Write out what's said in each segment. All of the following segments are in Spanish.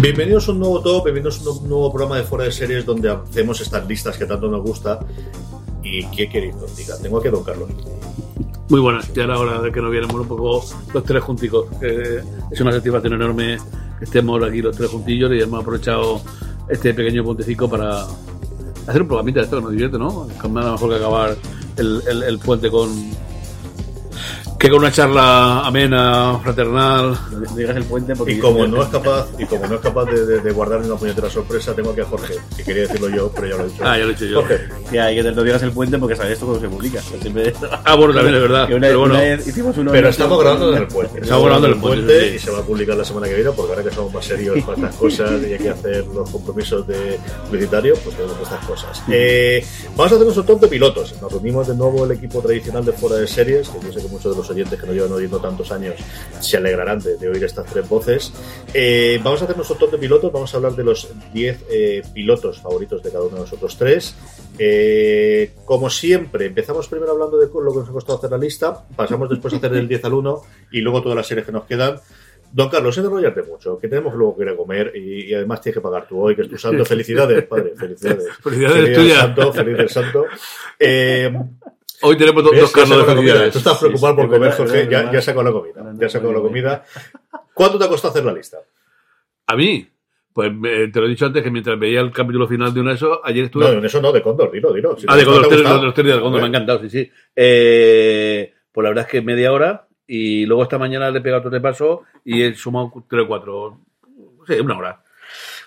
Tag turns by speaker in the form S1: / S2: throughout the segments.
S1: Bienvenidos a un nuevo top, bienvenidos a un nuevo programa de Fuera de Series donde hacemos estas listas que tanto nos gusta. ¿Y qué queréis que os diga? Tengo aquí a Don Carlos.
S2: Muy buenas, ya era hora de que nos viéramos un poco los tres junticos. que es una satisfacción enorme que estemos aquí los tres juntillos y hemos aprovechado este pequeño puentecico para hacer un programita de esto que nos divierte, ¿no? Nada mejor que acabar el, el- el puente con. Que con una charla amena, fraternal.
S3: No digas el puente porque...
S1: Y como no es capaz, y como no es capaz de, de, de guardar una puñetera sorpresa, tengo aquí a Jorge, que quería decirlo yo, pero ya lo he dicho.
S2: Ah, ya lo he dicho yo.
S1: Jorge,
S3: Ya, y que te no digas el puente porque sabes esto cuando se publica. Siempre...
S2: Ah, bueno, también es verdad.
S3: Una,
S2: Pero bueno,
S3: una hicimos uno
S1: pero estamos grabando en el puente.
S2: Estamos grabando en el puente, sí.
S1: y se va a publicar la semana que viene, porque ahora que somos más serios para estas cosas y hay que hacer los compromisos de publicitarios, pues tenemos estas cosas. Eh, vamos a hacer un top de pilotos. Nos reunimos de nuevo el equipo tradicional de Fuera de Series, que yo sé que muchos de los oyentes que nos llevan oyendo tantos años se alegrarán de, de oír estas tres voces. Eh, vamos a hacer nuestro top de pilotos, vamos a hablar de los 10 eh, pilotos favoritos de cada uno de nosotros tres. Eh, como siempre, empezamos primero hablando de lo que nos ha costado hacer la lista, pasamos después a hacer el 10 al 1 y luego todas las series que nos quedan. Don Carlos, enrollarte mucho, que tenemos luego que ir a comer y, y además tienes que pagar tú hoy, que es tu santo. Felicidades, padre, felicidades.
S2: Felicidades tuyas.
S1: santo, feliz el santo. Eh,
S2: hoy tenemos dos, dos
S1: sacó
S2: de felicidades.
S1: Tú estás preocupado
S3: Sí,
S1: por comer, Jorge,
S3: es
S1: ya, ya sacó la comida. Ya sacó la comida. ¿Cuánto te ha costado hacer la lista?
S2: A mí, pues eh, te lo he dicho antes que mientras veía el capítulo final de una de eso, ayer estuve.
S1: No, en eso no, de Cóndor, dilo, dilo. Si
S2: ah,
S1: no-
S2: de Condor,
S1: ha
S2: los tres-
S1: gustado.
S2: los tres días de Condor, me ha encantado, sí, sí. Eh, pues la verdad es que media hora y luego esta mañana le he pegado otro de paso y he sumado tres o cuatro. Sí, una hora.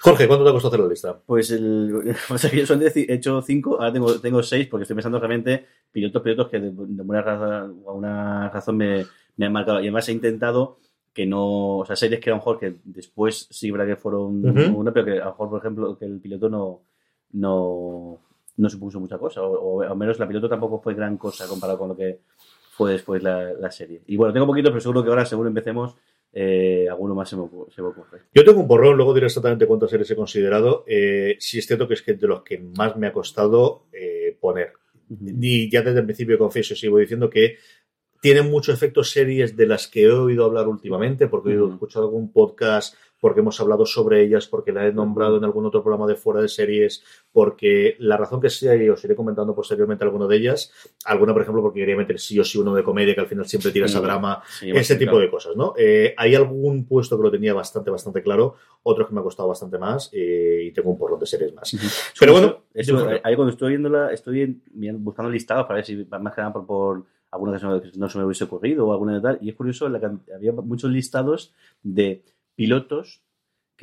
S1: Jorge, ¿cuánto te ha costado hacer la lista?
S3: Pues el, o sea, yo he hecho cinco, ahora tengo, tengo seis porque estoy pensando realmente pilotos, pilotos que de, de buena razón, alguna razón me, me han marcado. Y además he intentado que no, o sea, series que a lo mejor que después sí, verdad que fueron una, pero que a lo mejor, por ejemplo, que el piloto no, no, no supuso mucha cosa, o, o al menos la piloto tampoco fue gran cosa comparado con lo que fue después la, la serie. Y bueno, tengo poquito, pero seguro que ahora, según empecemos, eh, alguno más se me, ocurre- se me ocurre.
S1: Yo tengo un porrón, luego diré exactamente cuántas series he considerado. Eh, sí es cierto que es que de los que más me ha costado eh, poner. Y ya desde el principio confieso, sigo diciendo que tienen mucho efecto series de las que he oído hablar últimamente, porque he escuchado algún podcast, porque hemos hablado sobre ellas, porque la he nombrado en algún otro programa de fuera de series, porque la razón que sea, y os iré comentando posteriormente alguna de ellas, alguna, por ejemplo, porque quería meter sí o sí uno de comedia, que al final siempre tiras a
S3: Sí.
S1: drama,
S3: Sí,
S1: ese tipo de cosas, ¿no? Eh, hay algún puesto que lo tenía bastante, bastante claro, otros que me ha costado bastante más eh, y tengo un porrón de series más. Pero bueno,
S3: Eso, ahí cuando estoy viéndola, estoy buscando listados para ver si más que nada por, por alguna que no se me hubiese ocurrido o alguna de tal. Y es curioso, la había muchos listados de pilotos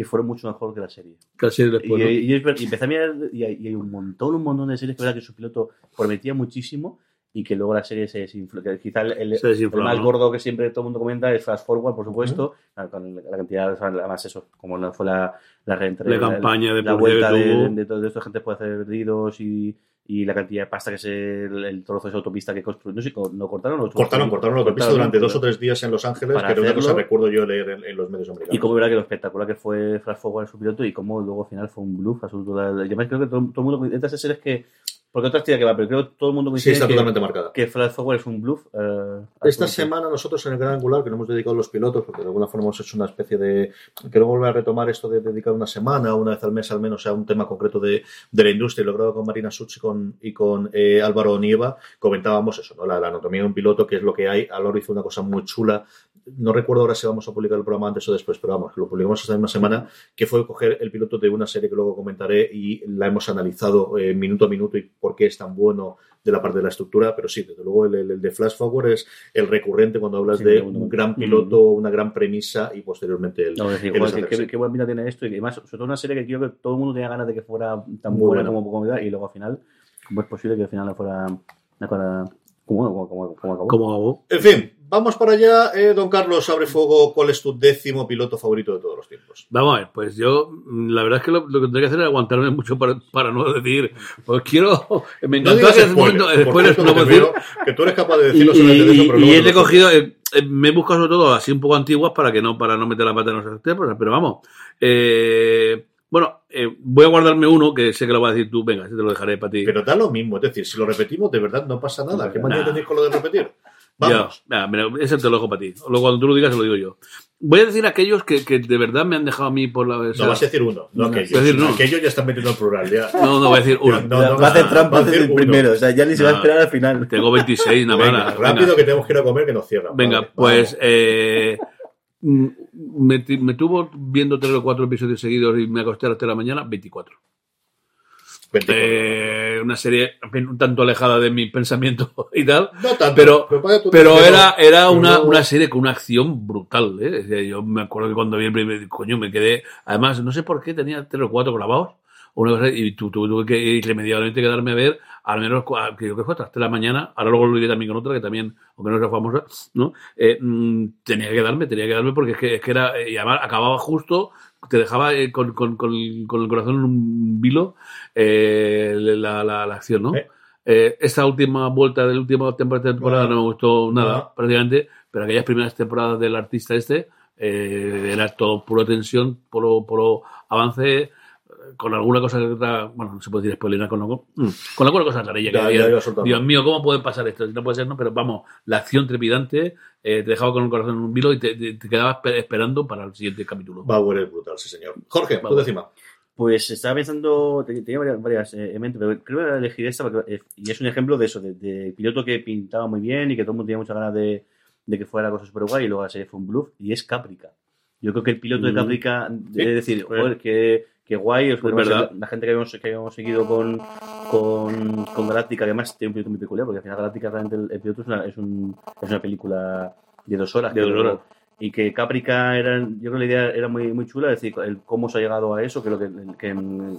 S3: que fueron mucho mejor que la serie.
S2: Casi
S3: Y,
S2: después. ¿no?
S3: y es ver- y empecé a mirar y hay, y hay un montón, un montón de series que, verdad que su piloto prometía muchísimo y que luego la serie se desinfló. Quizá el, el- el más
S2: ¿no?
S3: gordo que siempre todo el mundo comenta es Fast Forward, por supuesto, con la cantidad, además eso, como no fue la, la, reentre-
S2: La campaña de
S3: la vuelta de, de todo esto, gente puede hacer perdidos y, y la cantidad de pasta que es el, el trozo de esa autopista que construyó. No sé, ¿no cortaron? o-
S1: Cortaron, cortaron la autopista
S3: Cortaron,
S1: durante dos o tres días en Los Ángeles, que era una cosa recuerdo yo leer en, en los medios americanos.
S3: Y cómo verá que lo espectacular que fue Flash Forward en su piloto y cómo luego al final fue un bluff absoluto. Y además creo que todo, todo el mundo, estas series que, porque otra tira que va, pero creo que todo el mundo
S1: sí,
S3: coincide
S1: está
S3: que,
S1: totalmente marcada.
S3: que Forward es un bluff. eh,
S1: Esta semana nosotros en el Gran Angular, que no hemos dedicado a los pilotos, porque de alguna forma hemos hecho una especie de... Quiero volver a retomar esto de dedicar una semana, una vez al mes al menos, a un tema concreto de, de la industria. Y lo grabado con Marina Such y con, y con eh, Álvaro Nieva. Comentábamos eso, ¿no? La, la anatomía de un piloto, que es lo que hay. Aloro hizo una cosa muy chula. No recuerdo ahora si vamos a publicar el programa antes o después, pero vamos, lo publicamos esta misma semana, que fue coger el piloto de una serie que luego comentaré y la hemos analizado eh, minuto a minuto y por qué es tan bueno de la parte de la estructura, pero sí, desde luego el, el- el de Flash Forward es el recurrente cuando hablas
S3: Sí,
S1: de un gran
S3: Mm.
S1: piloto, una gran premisa y posteriormente el,
S3: No, es decir,
S1: el
S3: joder, qué, qué- buena pinta tiene esto y además, sobre todo una serie que creo que todo el mundo tenía ganas de que fuera tan
S1: Muy
S3: buena,
S1: buena.
S3: como era, y luego al final, ¿cómo es posible que al final no fuera una cosa como, como, como, como acabó?
S1: En fin, vamos para allá. Eh, don Carlos, abre fuego. ¿Cuál es tu décimo piloto favorito de todos los tiempos?
S2: Vamos a ver, pues yo, mm, la verdad es que lo, lo que tendría que hacer es aguantarme mucho para, para no decir, pues quiero, me
S1: No
S2: encantó spoilers no
S1: que,
S2: puedo
S1: te
S2: decir,
S1: veo que tú eres capaz de decirlo solamente de eso,
S2: y-
S1: pero
S2: y he cogido, eh, eh, me he buscado sobre todo así un poco antiguas para que no, para no meter la pata en los temas, pero vamos, eh, bueno, eh, voy a guardarme uno que sé que lo vas a decir tú, venga, te lo dejaré para ti.
S1: Pero da lo mismo, es decir, si lo repetimos, de verdad no pasa nada. ¿Qué manía
S2: Nah.
S1: tenéis con lo de repetir? Vamos.
S2: ya, mira, ese te lo dejo para ti. Luego cuando tú lo digas, se lo digo yo. Voy a decir aquellos que, que de verdad me han dejado a mí por la. o
S1: No vas a decir uno, no
S3: No,
S1: aquellos.
S2: a decir no.
S1: Aquellos ya están metiendo el plural. Ya.
S2: no, no, voy a decir uno.
S1: No, no,
S3: va a hacer trampa
S1: va a
S3: desde
S1: decir
S3: el primero, o sea, ya ni se va a
S2: No.
S3: esperar al final.
S2: Tengo 26, nada más.
S1: rápido
S2: venga.
S1: que tenemos que ir a comer que nos cierran.
S2: Venga,
S1: Vale,
S2: pues eh, me, tuvo viendo tres o cuatro episodios seguidos y me acosté hasta la mañana, 24.
S1: 24.
S2: Eh, una serie un tanto alejada de mi pensamiento y tal,
S1: no tanto,
S2: pero- pero era, era una,
S1: no-
S2: una serie con una acción brutal. ¿eh? Yo me acuerdo que cuando vi el primer, coño, me quedé, además, no sé por qué tenía tres o cuatro grabados. Una cosa, y tu- tu- tuve que irremediablemente quedarme a ver, al menos, creo que fue hasta las 3 de la mañana. Ahora luego lo diré también con otra, que también, aunque no sea famosa, ¿no? Eh, mm, tenía que quedarme, tenía que quedarme porque es que, es que era, y además acababa justo, te dejaba eh, con, con- con- con el corazón en un vilo eh, la, la- la acción, ¿no?
S1: Eh.
S2: Eh, esta última vuelta de la última temporada, temporada no me gustó nada, prácticamente, pero aquellas primeras temporadas del artista este eh, era todo puro tensión, puro, puro avance, eh, con alguna cosa que otra, bueno, no se puede decir spoiler, con, algo- mm, con alguna cosa rarilla que
S1: Ya,
S2: había.
S1: ya iba soltando.
S2: Dios mío, ¿cómo puede pasar esto? No puede ser, no, pero vamos, la acción trepidante eh, te dejaba con el corazón en un vilo y te, te- te quedabas pe- esperando para el siguiente capítulo.
S1: Bauer es brutal, sí, señor. Jorge,
S2: Bauer.
S1: décima.
S3: Pues estaba pensando, te- tenía varias, varias eh, en mente, pero creo que voy a elegir esta porque, eh, y es un ejemplo de eso, de, de piloto que pintaba muy bien y que todo el mundo tenía muchas ganas de, de que fuera la cosa súper guay y luego la serie fue un bluff y es Caprica. Yo creo que el piloto de
S2: Mm.
S3: Caprica,
S1: Sí,
S3: es decir,
S2: pues,
S3: joder, que, que guay, os
S2: pues
S3: la,
S2: verdad.
S3: la gente que habíamos, que habíamos seguido con, con, con Galáctica, que además tiene un piloto muy peculiar, porque al final Galáctica realmente el, el piloto es una, es, un, es una película de dos horas.
S2: De dos horas.
S3: y que Caprica era, yo creo que la idea era muy, muy chula, es decir, el cómo se ha llegado a eso, que lo que, que,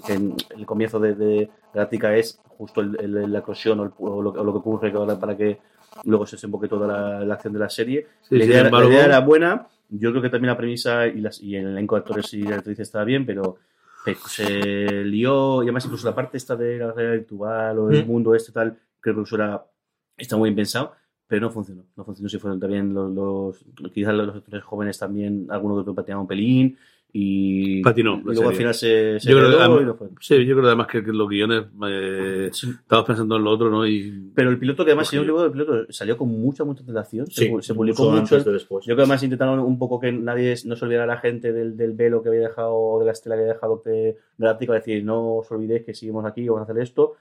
S3: que el comienzo de, de Galáctica es justo el, el- la eclosión o, o lo, o lo que ocurre para que luego se desemboque toda la, la acción de la serie.
S2: Sí,
S3: la, idea, la
S2: embargo-
S3: idea era buena, yo creo que también la premisa y, las, y el elenco de actores y de actrices estaba bien, pero pe- se lió, y además incluso la parte esta de la realidad virtual o el
S1: Mm.
S3: mundo este tal, creo que eso era, está muy bien pensado, pero no funcionó. No funcionó si fueron también los, los quizás los actores jóvenes también, algunos que otros patinaban un pelín y,
S2: Patinó,
S3: y luego al final se, se
S2: Yo creo además-
S3: y no fue.
S2: Sí, yo creo además que, que los guiones, eh, estabas pensando en lo otro, ¿no? Y
S3: Pero el piloto que además, si no
S2: Ojillo.
S3: me equivoco, el piloto salió con mucha, mucha antelación. Se,
S1: Sí,
S3: pu- se publicó
S1: mucho
S3: mucho.
S1: antes de después.
S3: Yo creo que además intentaron un poco que nadie no se olvidara la gente del, del velo que había dejado, o de la estela que había dejado que Galáctica, decir, no os olvidéis que seguimos aquí, vamos a hacer esto.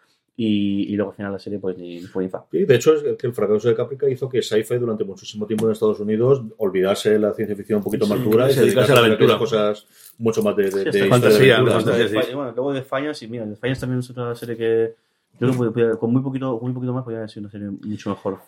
S3: Y, y luego al final la serie pues ni fue ni fa.
S1: Sí, de hecho, es que el fracaso de Caprica hizo que sci-fi durante muchísimo tiempo en Estados Unidos olvidase la ciencia ficción un poquito más
S2: Sí,
S1: dura y
S2: se dedicase a la aventura.
S1: cosas mucho más de, de,
S3: Sí,
S1: de
S2: fantasía,
S1: de
S2: de
S3: de bueno, luego de Defiance, y mira, Defiance también es otra serie que yo creo que con muy poquito, con muy poquito más podría haber sido una serie mucho mejor.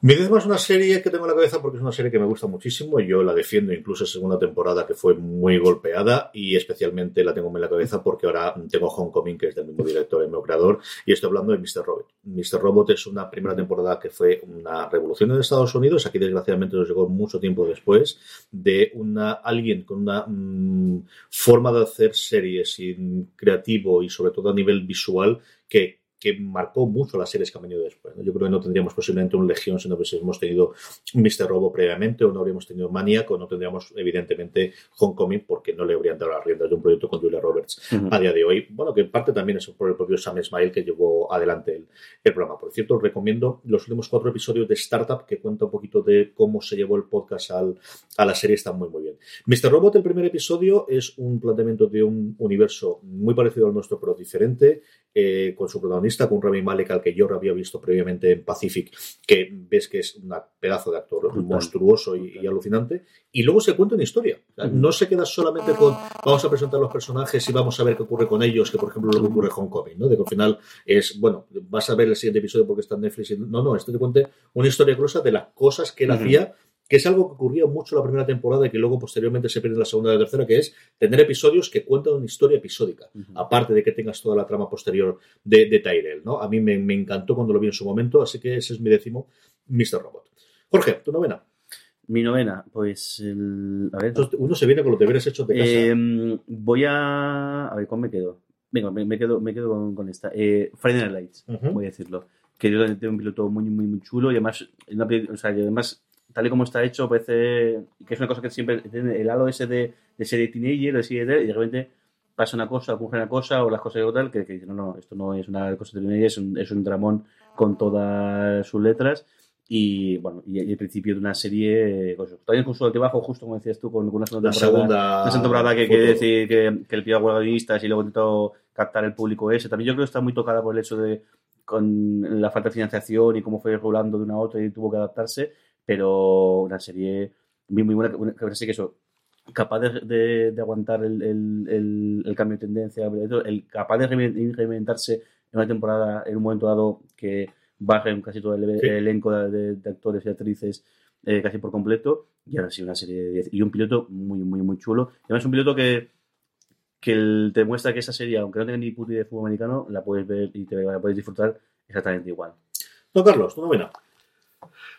S1: Mi décima es una serie que tengo en la cabeza porque es una serie que me gusta muchísimo y yo la defiendo incluso en segunda temporada que fue muy golpeada y especialmente la tengo en la cabeza porque ahora tengo Homecoming que es del mismo director, el mismo creador y estoy hablando de Mr. Robot. Mr. Robot es una primera temporada que fue una revolución en Estados Unidos, aquí desgraciadamente nos llegó mucho tiempo después de una alguien con una mm, forma de hacer series y, creativo y sobre todo a nivel visual que que marcó mucho las series que han venido después. ¿no? Yo creo que no tendríamos posiblemente un Legión si no hubiésemos tenido Mr. Robo previamente, o no habríamos tenido Maniac, o no tendríamos, evidentemente, Homecoming, porque no le habrían dado las riendas de un proyecto con Julia Roberts a día de hoy. Bueno, que en parte también es por el propio Sam Smile que llevó adelante el, el programa. Por cierto, os recomiendo los últimos cuatro episodios de Startup, que cuenta un poquito de cómo se llevó el podcast al, a la serie, están muy, muy bien. Mr. Robot, el primer episodio, es un planteamiento de un universo muy parecido al nuestro, pero diferente, eh, con su protagonista, con Rami Malek, al que yo había visto previamente en Pacific, que ves que es un pedazo de actor
S3: Brutal.
S1: monstruoso y, y alucinante, y luego se cuenta una historia. O sea,
S3: Ujú.
S1: No se queda solamente con vamos a presentar los personajes y vamos a ver qué ocurre con ellos, que por ejemplo lo que ocurre en Homecoming, ¿no? De que al final es, bueno, vas a ver el siguiente episodio porque está en Netflix. y- no, no, esto te cuenta una historia gruesa de las cosas que él hacía, que es algo que ocurría mucho la primera temporada y que luego posteriormente se pierde en la segunda y la tercera, que es tener episodios que cuentan una historia episódica, aparte de que tengas toda la trama posterior de, de Tyrell, ¿no? A mí me, me encantó cuando lo vi en su momento, así que ese es mi décimo Mr. Robot. Jorge, tu novena.
S3: Mi novena, pues. El, a ver.
S1: Uno se viene con los deberes hechos de casa.
S3: Eh, voy a. A ver, ¿cómo me quedo? Venga, me, me quedo, me quedo con, con esta. Eh, Friday Night Lights, voy a decirlo. Que yo tengo un piloto muy, muy, muy chulo y además, una o sea, y además, tal y como está hecho, parece que es una cosa que siempre el halo ese de, de serie teenager, de serie de, y de repente pasa una cosa, ocurre una cosa, o las cosas o tal, que, que no, no, esto no es una cosa de teenager, es un, es un dramón con todas sus letras. Y bueno, y, el principio de una serie, pues, también con su altibajo, justo como decías tú, con, con una segunda
S1: la
S3: temporada.
S1: segunda.
S3: Una temporada que quiere decir que, que el pido a guionistas y luego intentó captar el público ese. También yo creo que está muy tocada por el hecho de con la falta de financiación y cómo fue rolando de una a otra y tuvo que adaptarse, pero una serie muy, muy buena, una, una serie que eso, capaz de, de- de aguantar el, el- el- el cambio de tendencia, el, capaz de rein- reinventarse en una temporada en un momento dado que bajen casi todo el,
S1: Sí.
S3: elenco de, de- actores y actrices eh, casi por completo y ahora sí una serie de 10 y un piloto muy muy muy chulo además un piloto que que te muestra que esa serie aunque no tenga ni puta de fútbol americano la puedes ver y te la puedes disfrutar exactamente igual
S1: Don Carlos, tu novena.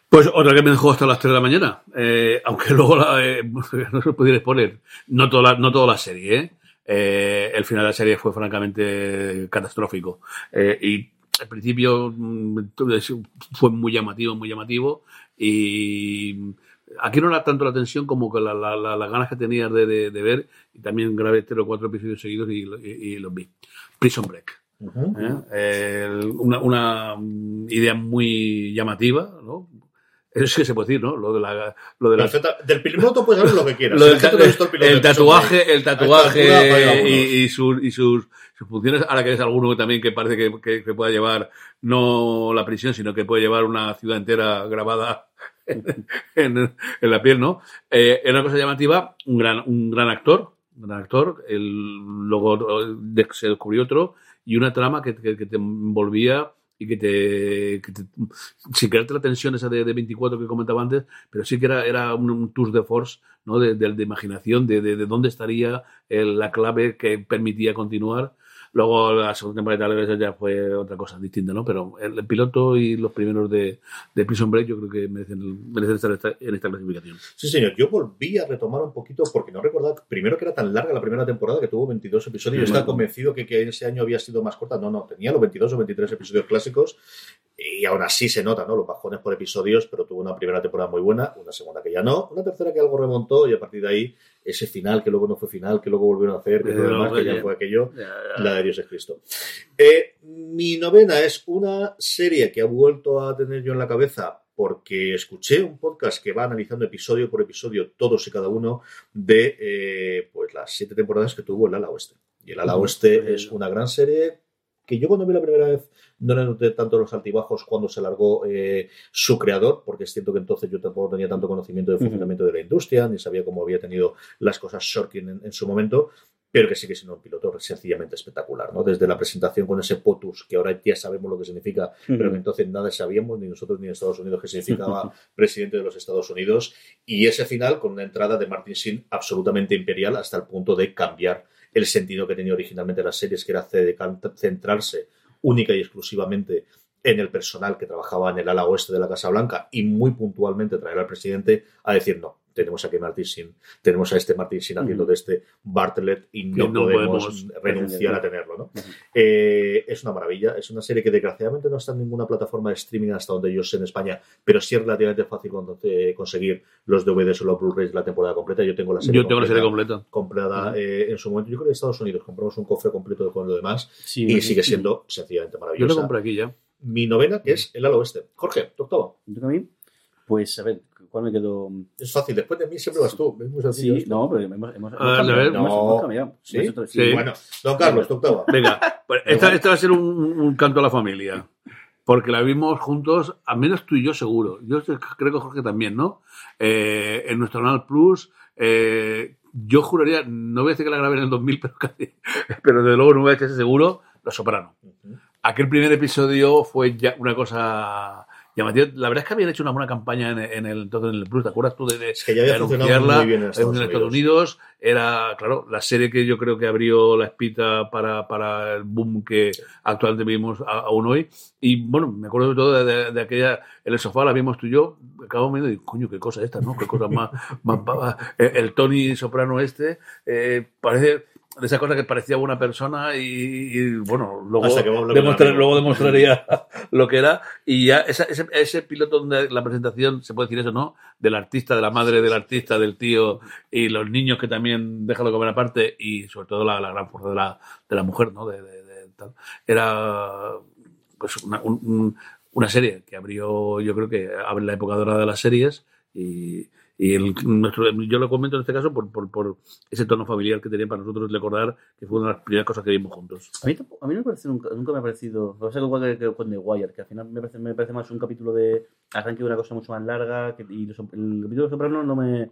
S2: Pues otra que me dejó hasta las 3 de la mañana. Eh, aunque luego la, eh, no se pudiera exponer. No toda la, no toda la serie, ¿eh? Eh, el final de la serie fue francamente catastrófico. Eh, y al principio mm, fue muy llamativo, muy llamativo. Y aquí no era tanto la tensión como que la- la- la- las ganas que tenías de, de- de ver. Y también grabé tres o cuatro episodios seguidos y, y- y los vi. Prison Break.
S1: Ujú.
S2: ¿eh? El- una, una mm, idea muy llamativa, ¿no? Eso sí que se puede decir, ¿no? Lo de la, lo de la-
S1: Perfecta. Del piloto puedes hablar lo que quieras.
S2: lo del ta-
S1: el piloto
S2: el
S1: de Prison
S2: tatuaje, el tatuaje
S1: altura,
S2: y, y sus, y sus, sus funciones, ahora que es alguno también que parece que, que, que pueda llevar no la prisión, sino que puede llevar una ciudad entera grabada en, en- en la piel, ¿no? Eh, era una cosa llamativa, un gran, un gran actor, un gran actor, el, luego eh, se descubrió otro, y una trama que- que te envolvía y que te, que te- sin crearte la tensión esa de, de 24 que comentaba antes, pero sí que era, era un, tour de force, ¿no? De, de- de imaginación, de dónde estaría el- la clave que permitía continuar. Luego la segunda temporada de Tal ya fue otra cosa distinta, ¿no? Pero el, el piloto y los primeros de, de Prison Break yo creo que merecen, merecen estar esta- en esta clasificación.
S1: Sí, señor. Yo volví a retomar un poquito porque no recordaba primero que era tan larga la primera temporada que tuvo 22 episodios. Yo estaba
S3: Bueno.
S1: convencido que, que ese año había sido más corta. No, no, tenía los 22 o 23 episodios clásicos y aún así se nota, ¿no? Los bajones por episodios, pero tuvo una primera temporada muy buena, una segunda que ya no, una tercera que algo remontó y a partir de ahí ese final que luego no fue final, que luego volvieron a hacer, que,
S2: Eh,
S1: todo lo demás,
S2: no,
S1: que ya
S2: ya-
S1: fue aquello. La de Dios es Cristo. Eh, mi novena es una serie que ha vuelto a tener yo en la cabeza porque escuché un podcast que va analizando episodio por episodio todos y cada uno de eh, pues las siete temporadas que tuvo el Ala Oeste. Y el Ala. Oeste es una gran serie que yo cuando vi la primera vez no le noté tanto los altibajos cuando se largó eh, su creador, porque es cierto que entonces yo tampoco tenía tanto conocimiento del funcionamiento de la industria, ni sabía cómo había tenido las cosas Shorkin en, en su momento, pero que sigue siendo un piloto sencillamente espectacular, ¿no? Desde la presentación con ese POTUS, que ahora ya sabemos lo que significa, pero que entonces nada sabíamos, ni nosotros ni en Estados Unidos, que significaba presidente de los Estados Unidos, y ese final con una entrada de Martin Sheen absolutamente imperial hasta el punto de cambiar el sentido que tenía originalmente las series, que era ce- centrarse única y exclusivamente en el personal que trabajaba en el ala oeste de la Casa Blanca y muy puntualmente traer al presidente a decir no, tenemos a Ken Martin Sin, tenemos a este Martin Sin haciendo de este Bartlett y no,
S2: no
S1: podemos,
S2: podemos
S1: renunciar a tenerlo, ¿no? Eh, es una maravilla, es una serie que desgraciadamente no está en ninguna plataforma de streaming hasta donde yo sé en España, pero sí es relativamente fácil eh, conseguir los DVDs o los Blu-rays de la temporada completa. Yo tengo la serie
S2: Yo tengo la serie completa.
S1: comprada eh, en su momento. Yo creo que en Estados Unidos compramos un cofre completo con lo demás
S3: Sí,
S1: y sigue siendo sencillamente
S2: Yo
S1: maravillosa.
S2: lo compré aquí ya.
S1: Mi novena, que es El Ala Oeste. Jorge, tu octava.
S3: ¿Yo también? Pues a ver, ¿cuál me quedó?
S1: Es fácil, después de mí siempre vas tú. Es muy sencillo
S3: Sí,
S1: esto.
S3: no, pero hemos, hemos, hemos
S2: A ver, a
S3: cambiado.
S2: ver.
S3: hemos-
S1: No.
S3: hemos cambiado.
S1: ¿Sí?
S3: Nosotros-
S2: Sí.
S1: Bueno, don Carlos, tu octava.
S2: Venga, pues esta, esta va a ser un, un canto a la familia. Porque la vimos juntos, al menos tú y yo seguro. Yo creo que Jorge también, ¿no? Eh, en nuestro canal Plus, eh, yo juraría, no voy a decir que la grabé en el 2000, pero casi, pero desde luego en VHS seguro, Los Soprano. Aquel primer episodio fue ya una cosa llamativa. La verdad es que habían hecho una buena campaña en, en el entonces en el Plus. ¿Te acuerdas tú de, de,
S1: Es que ya había
S2: de
S1: funcionado
S2: anunciarla
S1: muy bien en Estados
S2: Unidos? Era, claro, la serie que yo creo que abrió la espita para, para el boom que actualmente vivimos a- aún hoy. Y bueno, me acuerdo sobre todo de, de- de aquella, en el sofá la vimos tú y yo, acabamos viendo y coño, qué cosa esta, ¿no? Qué cosa más, más pava. El, el Tony Soprano este, eh, parece de esa cosa que parecía buena persona y, y, bueno, luego, demostrar- luego demostraría lo que era y ya esa- ese, ese piloto donde la presentación, se puede decir eso, ¿no? Del artista, de la madre del artista, del tío y los niños que también dejan de comer aparte y sobre todo la, la gran fuerza de la, de la mujer, ¿no? De, de- de tal. Era pues una, un- un- una serie que abrió, yo creo que abre la época dorada de las series y el- nuestro- yo lo comento en este caso por, por, por ese tono familiar que tenía para nosotros recordar que fue una de las primeras cosas que vimos juntos.
S3: A mí, a mí no me parece nunca, nunca me ha parecido. Lo que pasa igual que, que con The Wire, que al final me parece, me parece más un capítulo de arranque de una cosa mucho más larga. Que, y los- el capítulo de Soprano no me,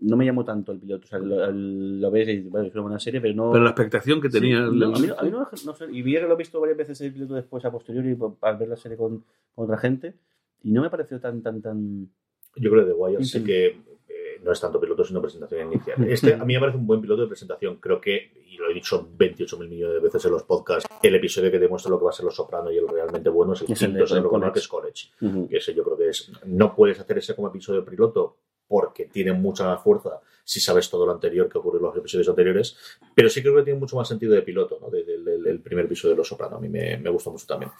S3: no me llamó tanto el piloto. O sea, lo, lo ves y vale, es una buena serie, pero no.
S2: Pero la expectación que
S3: Sí,
S2: tenía...
S3: no, a mí, no- a mí no, no sé, y vi que lo he visto varias veces el piloto después a posteriori al ver la serie con, con otra gente y no me pareció tan tan tan
S1: Yo creo que The Wire sí que eh, no es tanto piloto, sino presentación inicial. Este a mí me parece un buen piloto de presentación. Creo que, y lo he dicho 28 mil millones de veces en los podcasts, el episodio que demuestra lo que va a ser Los Soprano y el realmente bueno es el
S3: Es el de
S1: quinto,
S3: College.
S1: recuerdo mal, que es College. Que ese yo creo que es. No puedes hacer ese como episodio piloto porque tiene mucha más fuerza si sabes todo lo anterior que ocurrió en los episodios anteriores, pero sí creo que tiene mucho más sentido de piloto, ¿no? De- del- primer episodio de Los Soprano. A mí me, me gustó mucho también.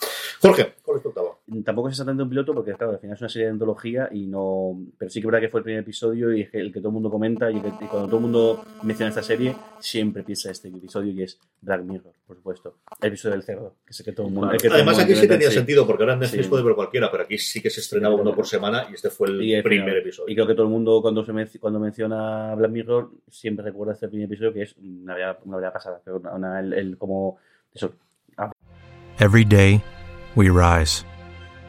S1: Jorge, ¿cuál es tu octava?
S3: Tampoco es exactamente un piloto porque, claro, al final es una serie de antología y no. Pero sí que es verdad que fue el primer episodio y es el que todo el mundo comenta y, que- y cuando todo el mundo menciona esta serie, siempre piensa este episodio y es Black Mirror, por supuesto. El episodio del cerdo, que sé que todo el mundo.
S2: Claro.
S3: que todo el
S1: Además,
S3: mundo
S1: aquí sí tenía
S3: sí.
S1: sentido, porque ahora en Netflix
S3: Sí.
S1: puede ver cualquiera, pero aquí sí que se estrenaba
S3: Sí,
S1: uno por semana y este fue el primer
S3: final-
S1: episodio.
S3: Y creo que todo el mundo cuando, se cuando menciona Black Mirror siempre recuerda este primer episodio que es una verdad, una verdad pasada. Pero una- una- el, el- como eso.
S4: Every day, we rise,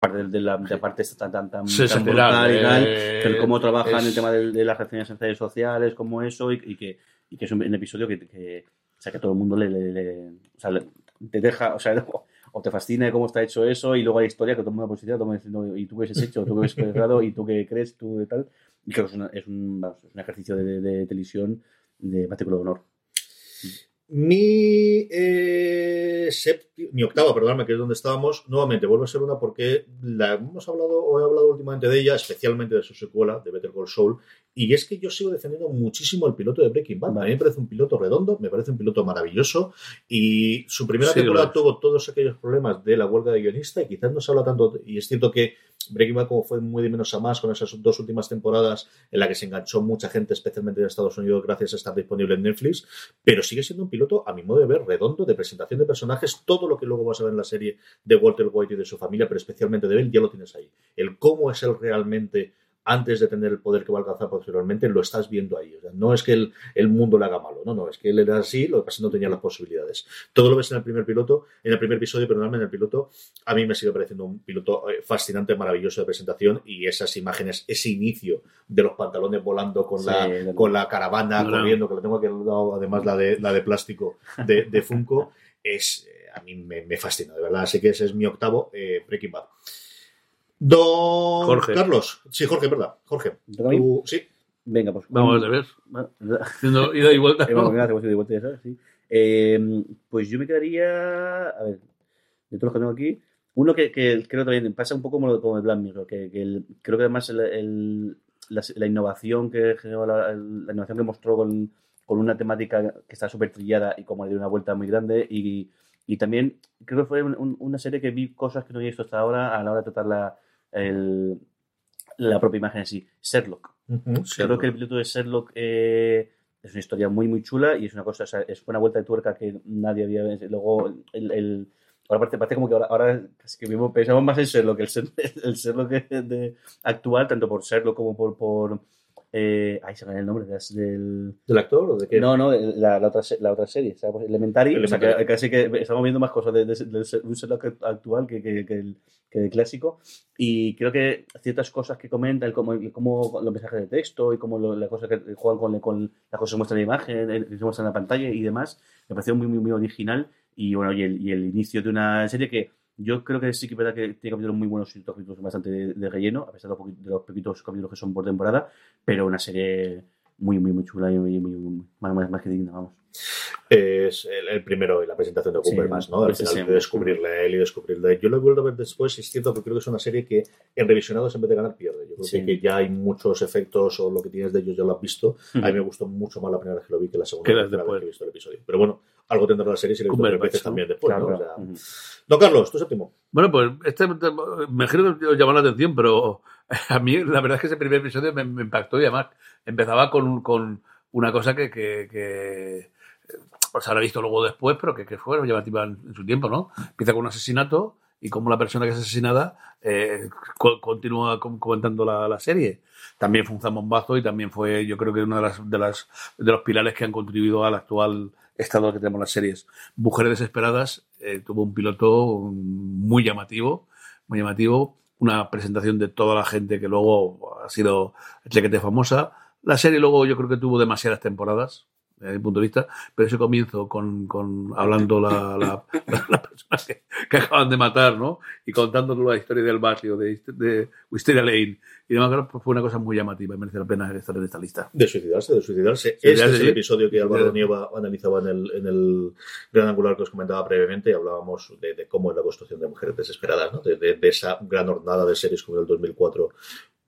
S3: parte de, de la de parte esta tan tan,
S2: Sí,
S3: tan brutal y tal,
S2: eh,
S3: pero cómo trabajan
S2: es-
S3: el tema del- de, las relaciones en redes sociales, como eso, y, y que, y que es un, un episodio que, que, o sea, que a todo el mundo le, le- le- o sea, le- te deja, o sea, o, te fascina de cómo está hecho eso, y luego hay historia que positivo, todo el mundo diciendo, y tú qué has hecho, tú qué has creado, y tú qué crees, tú de tal, y creo que es, una- es un, es un ejercicio de, de televisión de matrícula de honor.
S1: Mi, eh, mi octava, perdóname, que es donde estábamos, nuevamente vuelve a ser una porque la hemos hablado o he hablado últimamente de ella, especialmente de su secuela, de Better Call Saul, y es que yo sigo defendiendo muchísimo el piloto de Breaking Bad. A mí me parece un piloto redondo, me parece un piloto maravilloso, y su primera
S2: Sí,
S1: temporada tuvo todos aquellos problemas de la huelga de guionista, y quizás no se habla tanto, y es cierto que Breaking Bad como fue muy de menos a más con esas dos últimas temporadas en la que se enganchó mucha gente, especialmente de Estados Unidos, gracias a estar disponible en Netflix, pero sigue siendo un piloto, a mi modo de ver, redondo, de presentación de personajes, todo lo que luego vas a ver en la serie de Walter White y de su familia, pero especialmente de él, ya lo tienes ahí. El cómo es él realmente antes de tener el poder que va a alcanzar posteriormente, lo estás viendo ahí. O sea, no es que el, el mundo le haga malo, no, no, es que él era así, lo que pasa es que no tenía las posibilidades. Todo lo ves en el primer piloto, en el primer episodio, perdóname, en el piloto, a mí me sigue pareciendo un piloto eh, fascinante, maravilloso de presentación y esas imágenes, ese inicio de los pantalones volando con,
S3: Sí,
S1: la, con la caravana
S2: No, no.
S1: corriendo, que lo tengo aquí al lado, además la de, la de plástico de, de Funko, es, eh, a mí me, me fascina, de verdad. Así que ese es mi octavo eh, Breaking Bad. Don
S2: Jorge.
S1: Carlos. Sí, Jorge, verdad. Jorge. Sí.
S3: Venga, pues.
S2: Vamos a ver.
S3: Bueno,
S2: Haciendo ida y vuelta.
S3: Eh, bueno, hacemos ida y vuelta, ya sabes, sí. Eh, pues yo me quedaría. A ver, de todos los que tengo aquí. Uno que, que creo que también pasa un poco como, lo- como el Black Mirror, que, que el- creo que además el, el- la, la innovación que generó, la, la innovación que mostró con, con una temática que está súper trillada y como le dio una vuelta muy grande. Y, y también creo que fue un- un- una serie que vi cosas que no había visto hasta ahora a la hora de tratar la, el- la propia imagen en sí. Sherlock. Creo que el piloto de Sherlock eh, es una historia muy, muy chula y es una cosa, o sea, es una vuelta de tuerca que nadie había visto. Luego, el, el- ahora parece, parece como que ahora, ahora casi que mismo pensamos más en Sherlock, el, Sher- el Sherlock de, de- actual, tanto por Sherlock como por. por eh, ay, se me el nombre del.
S1: ¿Del actor o de qué?
S3: No, no, la, la otra, la otra serie, ¿sabes? Pues Elementary, o sea, que
S1: Elementary.
S3: casi que estamos viendo más cosas de, de- de- un Sherlock actual que, que, que el, clásico. Y creo que ciertas cosas que comenta, el cómo, el cómo los mensajes de texto y cómo lo- las cosas que juegan con, con las cosas que muestran en la imagen, el- que se muestran en la pantalla y demás, me pareció muy, muy, muy original. Y bueno, y el, y el inicio de una serie que yo creo que sí que es verdad que tiene capítulos muy buenos y otros capítulos bastante de, de relleno, a pesar de los, poqui- de los poquitos capítulos que son por temporada, pero una serie muy, muy, muy chula y muy, muy, muy- más, más, más que digna, vamos.
S1: Es el, el primero y la presentación de Cooper
S3: Sí,
S1: más, ¿no? Al final
S3: sí.
S1: de descubrirle a él y descubrirle. Yo lo he vuelto a ver después y es cierto que creo que es una serie que en revisionados en vez de ganar pierde. Yo creo
S3: Sí.
S1: que, ya hay muchos efectos o lo que tienes de ellos ya lo has visto. A mí me gustó mucho más la primera vez que lo vi que la segunda vez que he visto el episodio. Pero bueno, algo tendrá la serie si le he
S2: Cumberbatch,
S1: veces también después,
S3: Claro,
S1: ¿no? O
S3: claro.
S1: sea,
S3: Ujú.
S1: Don Carlos, tu séptimo.
S2: Bueno, pues este me imagino que os llamó la atención, pero a mí la verdad es que ese primer episodio me, me impactó y además empezaba con, con una cosa que, que, que pues habrá visto luego después, pero que, que fue llamativa en, en su tiempo, ¿no? Empieza con un asesinato y cómo la persona que es asesinada eh, co- continúa com- comentando la, la serie. También fue un zambombazo y también fue, yo creo que uno de, las, de, las, de los pilares que han contribuido al actual estado que tenemos las series. Mujeres Desesperadas eh, tuvo un piloto muy llamativo, muy llamativo, una presentación de toda la gente que luego ha sido chequete famosa. La serie luego yo creo que tuvo demasiadas temporadas, desde mi punto de vista, pero ese comienzo con, con hablando la, la, la, la persona que, que acaban de matar, ¿no? Y contando la historia del barrio, de, de Wisteria Lane y demás, que fue una cosa muy llamativa y merece la pena estar en esta lista.
S1: De suicidarse, de suicidarse. Este es el
S2: sí.
S1: episodio que Álvaro. Nieva analizaba en el, en el gran angular que os comentaba previamente y hablábamos de, de cómo es la construcción de Mujeres Desesperadas, ¿no? de, de- de esa gran jornada de series como el 2004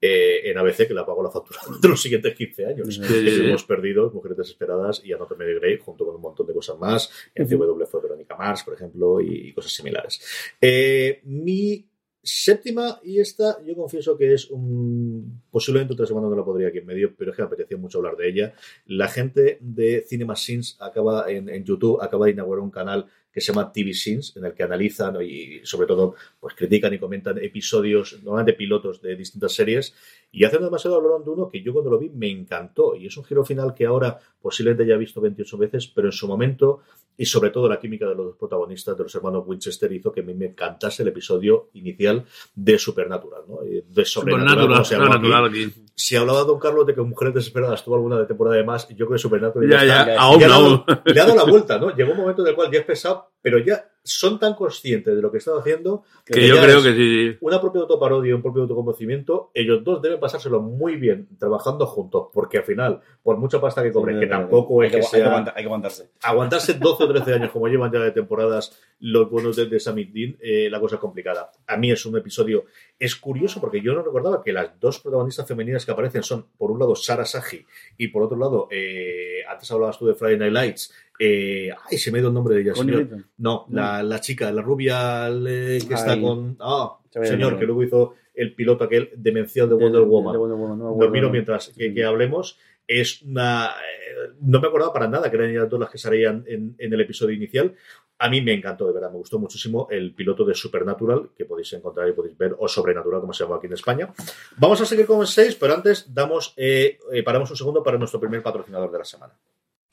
S1: eh, en ABC que la pagó la factura de los siguientes 15 años.
S3: Sí,
S1: que
S2: sí, sí.
S1: hemos perdido Mujeres Desesperadas y Anatomy de Grey junto con un montón de cosas más. En CW fue Verónica Mars, por ejemplo, y, y cosas similares. Eh, mi séptima, y esta yo confieso que es un... Posiblemente otra semana no la podría aquí en medio, pero es que me apetecía mucho hablar de ella. La gente de Cinema Sins acaba en, en YouTube, acaba de inaugurar un canal que se llama TV Sins, en el que analizan y sobre todo pues critican y comentan episodios, normalmente pilotos de distintas series, y hace no demasiado hablaron de uno que yo cuando lo vi me encantó, y es un giro final que ahora posiblemente ya he visto 28 veces, pero en su momento, y sobre todo la química de los dos protagonistas, de los hermanos Winchester, hizo que a mí me encantase el episodio inicial de Supernatural, ¿no? Y De Sobrenatural,
S2: Supernatural,
S1: aquí. Si hablaba Don Carlos de que Mujeres Desesperadas tuvo alguna de temporada de más, yo creo que Supernatural
S2: Ya,
S1: está-
S2: ya,
S3: ya,
S2: aún,
S1: ya le, ha
S2: aún.
S1: dado, le ha dado la vuelta, ¿no? Llegó un momento en el cual ya es pesado, pero ya son tan conscientes de lo que están haciendo
S2: Que yo
S1: ya
S2: creo
S1: es
S2: que sí, sí.
S1: una propia autoparodia, un propio autoconocimiento. Ellos dos deben pasárselo muy bien trabajando juntos, porque al final, por mucha pasta que cobren, que tampoco
S3: hay
S1: es que
S3: hay
S1: sea
S3: hay que aguantarse.
S1: aguantarse 12 o 13 años como llevan ya de temporadas los buenos de, de Samit Dean, eh, la cosa es complicada. A mí es un episodio, es curioso porque yo no recordaba que las dos protagonistas femeninas que aparecen son, por un lado, Sara Saji y por otro lado, eh, antes hablabas tú de Friday Night Lights, eh, ay, se me ha ido el nombre de ella. Señor. No, la, la chica, la rubia que está con... Ah,
S3: el
S1: señor, que luego hizo el piloto aquel demencial de Wonder
S3: De- de-
S1: Woman
S3: de Wonder Woman, no
S1: miro mientras que, que hablemos. Es una. eh, No me acordaba para nada que eran ellas dos las que salían en, en el episodio inicial. A mí me encantó, de verdad, me gustó muchísimo el piloto de Supernatural, que podéis encontrar y podéis ver, o Sobrenatural, como se llama aquí en España. Vamos a seguir con el 6, pero antes damos, eh, eh, paramos un segundo para nuestro primer patrocinador de la semana.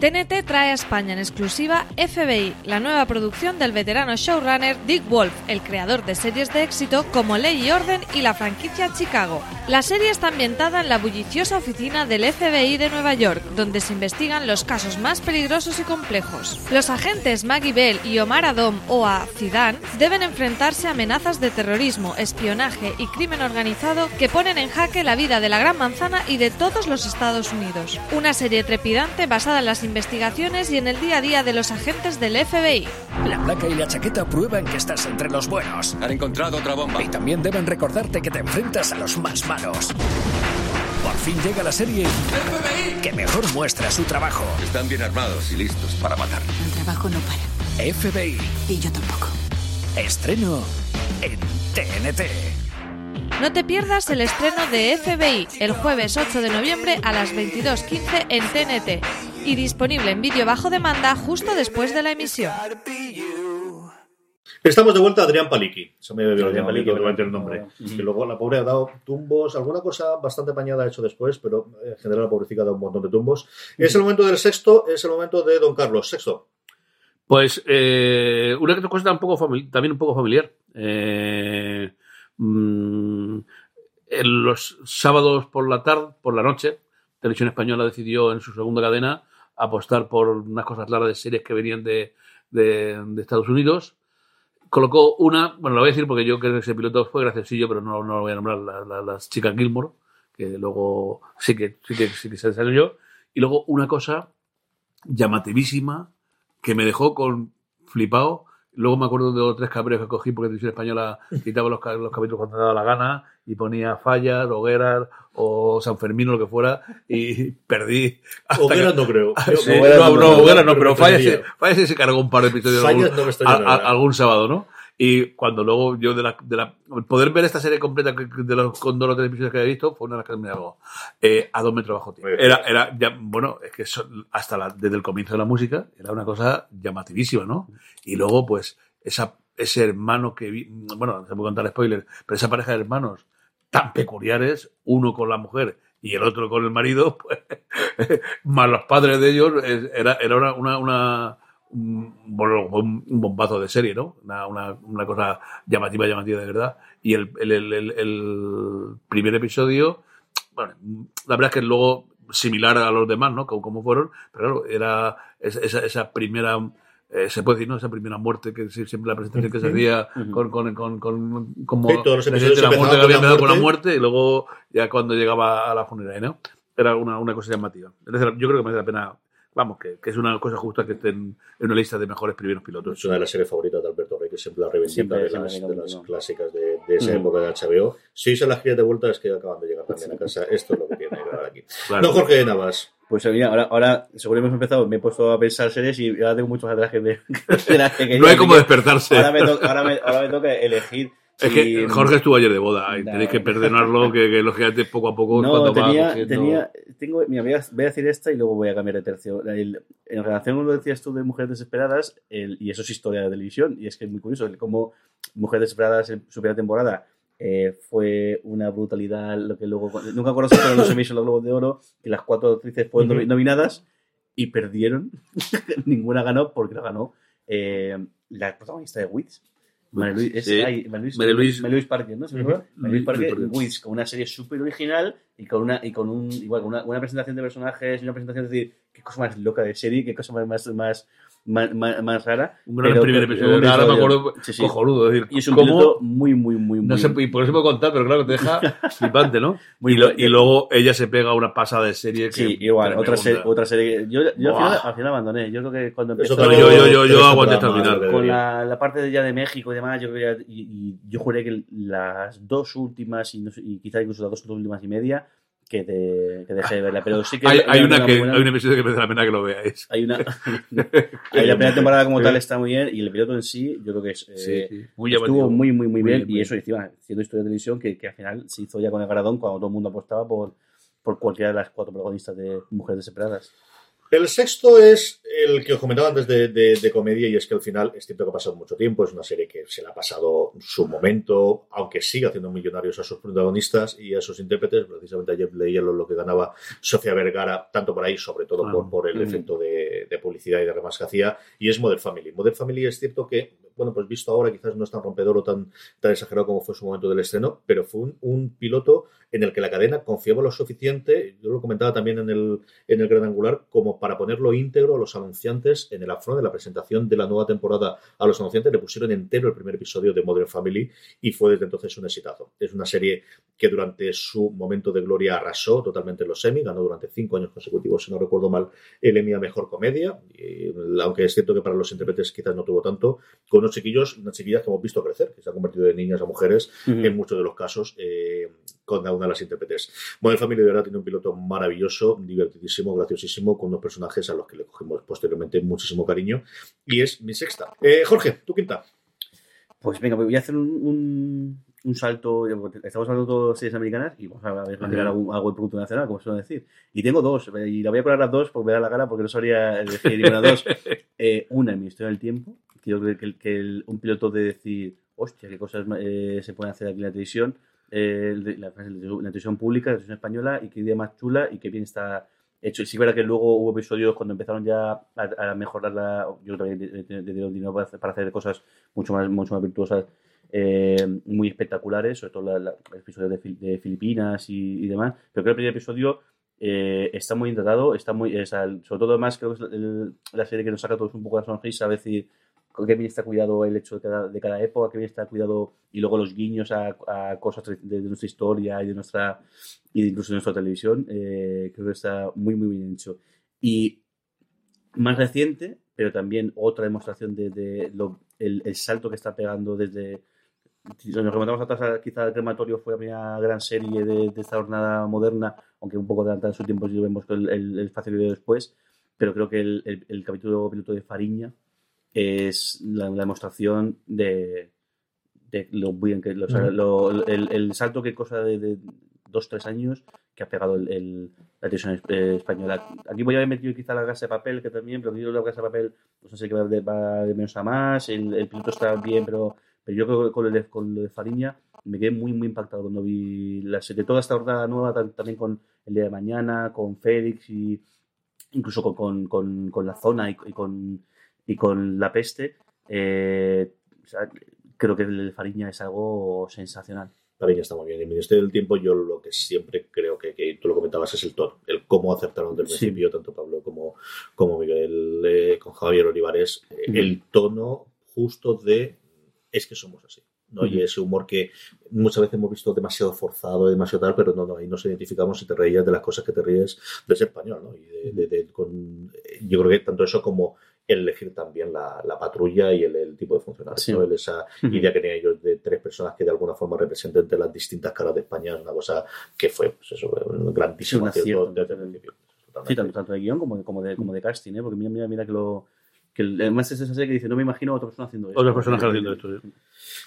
S5: TNT trae a España en exclusiva FBI, la nueva producción del veterano showrunner Dick Wolf, el creador de series de éxito como Ley y Orden y la franquicia Chicago. La serie está ambientada en la bulliciosa oficina del FBI de Nueva York, donde se investigan los casos más peligrosos y complejos. Los agentes Maggie Bell y Omar Adom o a Zidane deben enfrentarse a amenazas de terrorismo, espionaje y crimen organizado que ponen en jaque la vida de la Gran Manzana y de todos los Estados Unidos. Una serie trepidante basada en las investigaciones y en el día a día de los agentes del FBI.
S6: La placa y la chaqueta prueban que estás entre los buenos.
S7: Han encontrado otra bomba.
S6: Y también deben recordarte que te enfrentas a los más malos. Por fin llega la serie que mejor muestra su trabajo.
S7: Están bien armados y listos para matar.
S8: El trabajo no para.
S6: FBI.
S8: Y yo tampoco.
S6: Estreno en TNT.
S5: No te pierdas el estreno de FBI el jueves 8 de noviembre a las 22.15 en TNT y disponible en vídeo bajo demanda justo después de la emisión.
S1: Estamos de vuelta a Adrián Paliki. Se me había
S3: Adrián
S1: obviamente el nombre.
S3: ujú.
S1: Que luego la pobre ha dado tumbos, alguna cosa bastante apañada ha hecho después, pero en general la pobrecita ha dado un montón de tumbos. Es el momento del sexto, es el momento de Don Carlos. Sexto.
S2: Pues eh, una cosa un poco también un poco familiar. Eh, mm, en los sábados por la tarde, por la noche, Televisión Española decidió en su segunda cadena apostar por unas cosas largas de series que venían de, de- Estados Unidos. Colocó una, bueno, lo voy a decir porque yo creo que ese piloto fue graciosillo, pero no, no lo voy a nombrar, la- la- las chicas Gilmore, que luego sí que, sí que, sí que se desarrolló. Y luego una cosa llamativísima que me dejó con flipado. Luego me acuerdo de los tres cabreos que cogí porque Televisión Española quitaba los, ca- los capítulos cuando daba la gana y ponía Fallas, Hogueras o San Fermín o lo que fuera y perdí.
S1: Hogueras
S2: que-
S1: no creo.
S2: Ah, sí, no,
S1: no,
S2: no,
S1: no,
S2: Hogueras no,
S1: pero
S2: Fallas, Fallas se cargó un par de episodios algún, a- a- algún sábado, ¿no? Y cuando luego yo de la, de la poder ver esta serie completa de los con dos o tres episodios que había visto fue una de las que me hago eh, a dos metros bajo ti.
S1: Muy bien.
S2: Era, era ya, bueno, es que son- hasta la- desde el comienzo de la música era una cosa llamativísima, ¿no? Y luego, pues, esa, ese hermano que vi, bueno, no se puede contar spoiler, pero esa pareja de hermanos tan peculiares, uno con la mujer y el otro con el marido, pues, más los padres de ellos, era, era una, una, una- un, bueno, un bombazo de serie, ¿no? Una, una, una cosa llamativa, llamativa de verdad. Y el, el, el, el- el primer episodio, bueno, la verdad es que luego similar a los demás, ¿no? Como, como fueron, pero claro, era esa, esa- primera, eh, se puede decir, ¿no? Esa primera muerte que siempre la presentación que se hacía con, con, con, con- como
S1: Sí, todos los episodios
S2: de la muerte que había empezado con la
S1: muerte.
S2: y luego ya cuando llegaba a la funeraria, ¿no? Era una, una cosa llamativa. Es decir, yo creo que merece la pena, vamos, que, que es una cosa justa que estén en una lista de mejores primeros pilotos.
S1: Es una de las series favoritas de Alberto Rey, que siempre la reivindica
S3: Siempre,
S1: de,
S3: siempre
S1: las, de las
S3: ¿no?
S1: clásicas de, de esa
S3: Mm.
S1: época de HBO. Si se las quieres de vuelta, es que acaban de llegar también a casa. Esto es lo que tiene que ver aquí.
S2: Claro.
S1: No, Jorge Navas.
S3: Pues mira, ahora, ahora según hemos empezado, me he puesto a pensar series y ahora tengo muchos atrás que me, de las que
S2: No hay como despertarse.
S3: Ahora me, to- ahora, me, ahora me toca elegir.
S2: Es que Jorge estuvo ayer de boda y tenéis que perdonarlo, que, que lógicamente poco a poco
S3: No,
S2: cuando va
S3: tenía, tenía, tengo, mira, voy a, voy a decir esta y luego voy a cambiar de tercio. El- en relación con lo que decías tú de Mujeres Desesperadas, el- y eso es historia de televisión, y es que es muy curioso, cómo Mujeres Desesperadas en su primera temporada eh, fue una brutalidad, lo que luego, nunca si fueron los o los Globos de Oro, que las cuatro actrices fueron nominadas y perdieron, ninguna ganó porque la ganó eh, la protagonista de Wits. María Luis, es-
S2: Sí.
S3: ay, María Luis-
S2: María Luis-
S3: María Luis Parker, ¿no? ¿Se me
S2: Ujú.
S3: acuerda? María Luis
S2: María Luis
S3: Parker,
S2: Parker.
S3: Wits, con una serie súper original y con una y con un igual con una, una presentación de personajes y una presentación es decir qué cosa más loca de serie qué cosa más más más, más, más- más rara
S2: Un gran
S3: Pero-
S2: primer
S3: pero-
S2: episodio.
S3: un
S2: Ahora me acuerdo,
S3: Sí, sí.
S2: cojonudo. Es decir,
S3: y es un
S2: ¿cómo?
S3: piloto muy muy muy muy
S2: No sé, y por eso puedo contar, pero claro, te deja flipante, ¿no?
S3: Muy
S2: y, lo-
S3: bueno.
S2: y luego ella se pega una pasada de serie. Que
S3: sí igual otra otra serie yo, yo al, final, al final abandoné yo creo que cuando empezó
S2: yo- yo- yo-
S1: tres
S2: yo aguanté hasta el
S1: temporadas
S2: final.
S1: más,
S3: con la, la parte de ya de México y demás, yo creo que ya- y, y yo juré que las dos últimas y, no sé, y quizá incluso las dos últimas y media que, de- que dejé de verla, pero sí que
S2: Hay, hay una que, hay un episodio que merece la pena que lo veáis.
S3: Hay una. Hay la primera temporada como tal está muy bien y el piloto en sí, yo creo que es, eh,
S2: Sí, sí. Muy
S3: estuvo muy, muy, muy
S2: Muy
S3: bien.
S2: bien,
S3: y eso encima, siendo historia de televisión, que, que al final se hizo ya con el galardón cuando todo el mundo apostaba por, por cualquiera de las cuatro protagonistas de Mujeres Desesperadas.
S1: El sexto es el que os comentaba antes de, de, comedia y es que al final es cierto que ha pasado mucho tiempo, es una serie que se le ha pasado su momento, aunque sigue haciendo millonarios a sus protagonistas y a sus intérpretes. Precisamente ayer leía lo, que ganaba Sofía Vergara, tanto por ahí, sobre todo por, por, el efecto de, de, publicidad y de remas que hacía, y es Modern Family. Modern Family es cierto que, bueno, pues visto ahora quizás no es tan rompedor o tan, tan exagerado como fue su momento del estreno, pero fue un, piloto en el que la cadena confiaba lo suficiente, yo lo comentaba también en el, en el Gran Angular, como para ponerlo íntegro a los anunciantes en el afro de la presentación de la nueva temporada a los anunciantes, le pusieron entero el primer episodio de Modern Family y fue desde entonces un exitazo. Es una serie que durante su momento de gloria arrasó totalmente en los semi, ganó durante cinco años consecutivos, si no recuerdo mal, el Emmy a Mejor Comedia, aunque es cierto que para los intérpretes quizás no tuvo tanto, con unos chiquillos, unas chiquillas que hemos visto crecer, que se han convertido de niñas a mujeres, en muchos de los casos, eh, con cada una de las intérpretes. Modern Family de verdad tiene un piloto maravilloso, divertidísimo, graciosísimo, con unos personajes a los que le cogemos posteriormente muchísimo cariño, y es mi sexta. Eh, Jorge, tu quinta.
S3: Pues venga, voy a hacer un, un, salto. Estamos hablando de series americanas y vamos a ver algo, algo de producto nacional, como suelen decir. Y tengo dos, y la voy a poner las dos porque me da la gana porque no sabría decir ninguna dos. Eh, una en mi historia del tiempo, quiero que, que, un piloto de decir, hostia, qué cosas eh, se pueden hacer aquí en la televisión, eh, la, televisión pública, la televisión española, y qué idea más chula y qué bien está hecho. Sí, es verdad que luego hubo episodios cuando empezaron ya a, mejorar la. Yo también le dieron dinero para hacer, cosas mucho más, mucho más virtuosas, eh, muy espectaculares, sobre todo los episodios de, Filipinas y, demás. Pero creo que el primer episodio eh, está muy intratado, está muy. sobre todo, además, creo que es la serie que nos saca todos un poco la sonrisa, a veces qué bien está cuidado el hecho de cada, de cada época, qué bien está cuidado y luego los guiños a, cosas de, nuestra historia y de nuestra y incluso de nuestra televisión, eh, creo que está muy muy bien hecho. Y más reciente, pero también otra demostración de, el, salto que está pegando desde si nos remontamos atrás, quizá el crematorio fue la primera gran serie de, esta jornada moderna, aunque un poco adelantada en su tiempo, si lo vemos el, el, espacio que después, pero creo que el, el, capítulo piloto de Fariña es la, demostración de, lo bien que el, salto que cosa de, dos tres años que ha pegado el, la televisión española. Aquí voy a haber metido quizá la casa de papel, que también, pero yo la casa de papel, no sé que va de, va de menos a más, el, el piloto está bien, pero, pero yo creo que con, el, con lo de Fariña me quedé muy, muy impactado cuando vi la serie. Toda esta jornada nueva, también con el día de mañana, con Félix y incluso con, con, con, la zona y con y con la peste, eh, creo que el Fariña es algo sensacional.
S1: Fariña está muy bien. En el Ministerio del Tiempo, yo lo que siempre creo que, tú lo comentabas es el tono, el cómo acertaron del principio, tanto Pablo como, como Miguel, eh, con Javier Olivares, el tono justo de es que somos así. ¿no? Y ese humor que muchas veces hemos visto demasiado forzado, demasiado tal, pero no, no, ahí nos identificamos y te reías de las cosas que te ríes de ser español, ¿no? Y de, con, yo creo que tanto eso como elegir también la, patrulla y el, tipo de funcionario. Esa idea que tenían ellos de tres personas que de alguna forma representen las distintas caras de España es una cosa que fue pues eso, un grandísimo acierto desde el
S3: principio. Sí, tanto, de guion como, como, de, como de casting, ¿eh? porque mira, mira, mira que lo. Que además es esa serie que dice: No me imagino a otra persona haciendo esto.
S2: Otras personas haciendo esto.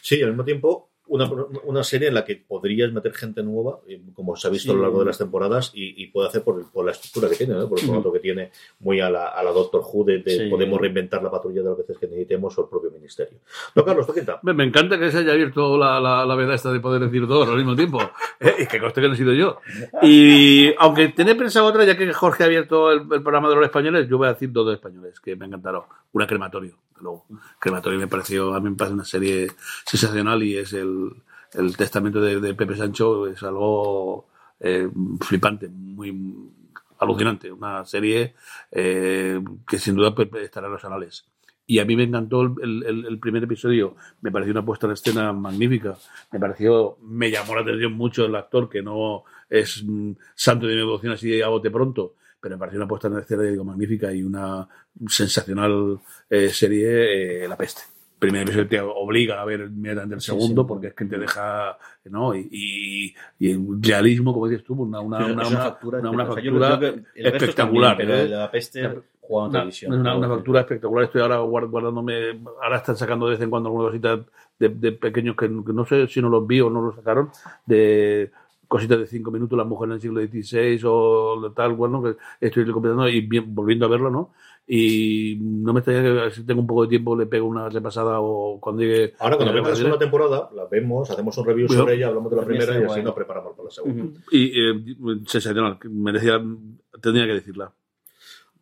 S1: Sí, al mismo tiempo una, una, serie en la que podrías meter gente nueva, eh, como se ha visto a lo largo de las temporadas, y, y puede hacer por, por, la estructura que tiene, por el formato que tiene, muy a la, a la Doctor Who, de, podemos reinventar la patrulla de las veces que necesitemos o el propio ministerio. No, Carlos, ¿tú
S2: me, me encanta que se haya abierto la, la, la verdad esta de poder decir dos al mismo tiempo. Eh, y que coste que no he sido yo. Y aunque tenía pensado otra, ya que Jorge ha abierto el, programa de los españoles, yo voy a decir dos españoles que me encantaron. Una crematorio, luego. Crematorio me pareció, a mí me parece una serie sensacional y es el el testamento de, Pepe Sancho es algo eh, flipante, muy alucinante. Una serie eh, que sin duda estará en los anales. Y a mí me encantó el, primer episodio, me pareció una puesta en escena magnífica, me pareció, me llamó la atención mucho el actor, que no es mm, santo de mi devoción así a bote pronto, pero me pareció una puesta en escena magnífica y una sensacional eh, serie, La Peste primer episodio te obliga a ver inmediatamente el segundo porque es que te deja ¿no? y, y, el realismo como dices tú una, una, una, factura, una, factura espectacular
S3: pero ¿eh? la peste jugando televisión
S2: una, una, factura espectacular estoy ahora guardándome ahora están sacando de vez en cuando algunas cositas de, de pequeños que, no sé si no los vi o no los sacaron de cositas de cinco minutos, la mujer en el siglo XVI o tal, bueno, que estoy recopilando y bien, volviendo a verlo, ¿no? Y no me extraña que si tengo un poco de tiempo le pego una repasada o cuando llegue.
S1: Ahora, cuando
S2: eh,
S1: vemos la segunda temporada, la vemos, hacemos un review sobre ella, hablamos de la primera y así nos preparamos para la segunda.
S2: Y eh, sensacional, merecía, tendría que decirla.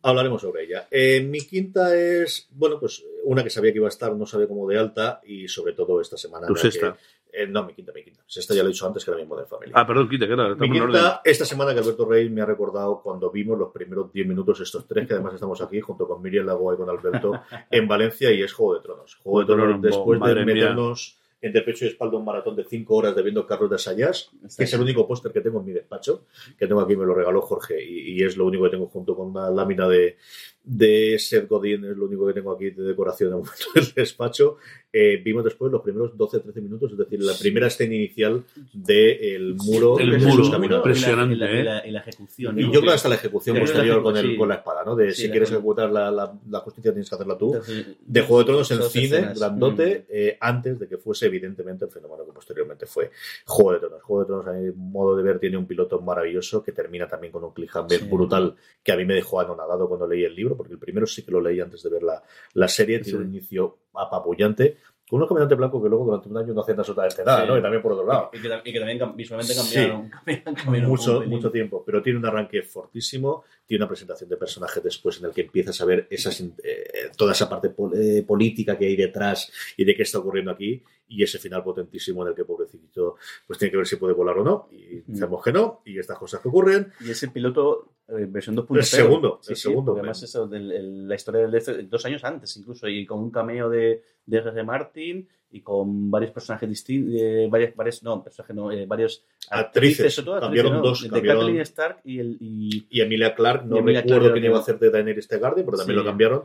S1: Hablaremos sobre ella. Eh, mi quinta es, bueno, pues una que sabía que iba a estar, no sabía cómo de alta y sobre todo esta semana.
S2: Tu sexta.
S1: que- eh, no, mi quinta, mi quinta. Sexta ya lo he dicho antes que era mi Modern Family.
S2: Ah, perdón, quita, que era.
S1: Mi quinta, esta semana que Alberto Rey me ha recordado cuando vimos los primeros 10 minutos estos tres, que además estamos aquí junto con Miriam Lagoa y con Alberto en Valencia y es Juego de Tronos. Juego de Tronos después de meternos entre pecho y espalda un maratón de 5 horas de viendo Carlos de Sayas, que es el único póster que tengo en mi despacho, que tengo aquí, me lo regaló Jorge y, y es lo único que tengo junto con una lámina de, de Seth Godin, es lo único que tengo aquí de decoración de momento del despacho. Eh, vimos después los primeros 12-13 minutos, es decir, la primera escena inicial del muro
S2: El
S1: de
S2: muro,
S1: Jesús caminando.
S2: impresionante,
S3: Y la, y la-
S2: ¿eh?
S3: y la- ejecución.
S1: Y
S3: ¿no?
S1: yo creo que hasta la ejecución posterior
S3: la
S1: con, el,
S3: sí.
S1: con la espada, ¿no? De
S3: Sí,
S1: si quieres
S3: ejecu-
S1: ejecutar la, la, la justicia tienes que hacerla tú.
S3: Entonces,
S1: De Juego de Tronos en cine,
S3: escenas.
S1: grandote,
S3: Mm.
S1: eh, antes de que fuese evidentemente el fenómeno que posteriormente fue Juego de Tronos. Juego de Tronos, a mi modo de ver, tiene un piloto maravilloso que termina también con un cliffhanger
S3: Sí.
S1: brutal que a mí me dejó anonadado cuando leí el libro, porque el primero sí que lo leí antes de ver la, la serie, tiene
S2: Sí.
S1: un inicio apabullante, con unos caminantes blancos que luego durante un año no hacían absolutamente nada,
S3: Sí.
S1: ¿no? Y también por otro lado
S3: Y que, y que también visualmente
S1: Sí.
S3: cambiaron. cambiaron, cambiaron
S1: mucho, mucho tiempo, pero tiene un arranque fortísimo, tiene una presentación de personajes después en el que empiezas a ver esas, eh, toda esa parte pol- eh, política que hay detrás y de qué está ocurriendo aquí y ese final potentísimo en el que pobrecito pues tiene que ver si puede volar o no y
S3: Mm.
S1: sabemos que no y estas cosas que ocurren
S3: Y ese piloto, eh, versión 2.0.
S1: El segundo,
S3: Sí,
S1: el
S3: sí,
S1: segundo,
S3: además eso, del- el- la historia del este, dos años antes incluso, y con un cameo de, de R.R. Martin y con varios personajes distintos, varios, varios, no, personajes no, eh, varios
S1: Actrices,
S3: todo
S1: cambiaron dos,
S3: de
S1: cambiaron-
S3: Kathleen Stark y el y,
S1: y Emilia Clark no
S3: Y Emilia
S1: recuerdo quién iba a hacer de Daenerys Targaryen pero también
S3: Sí.
S1: lo cambiaron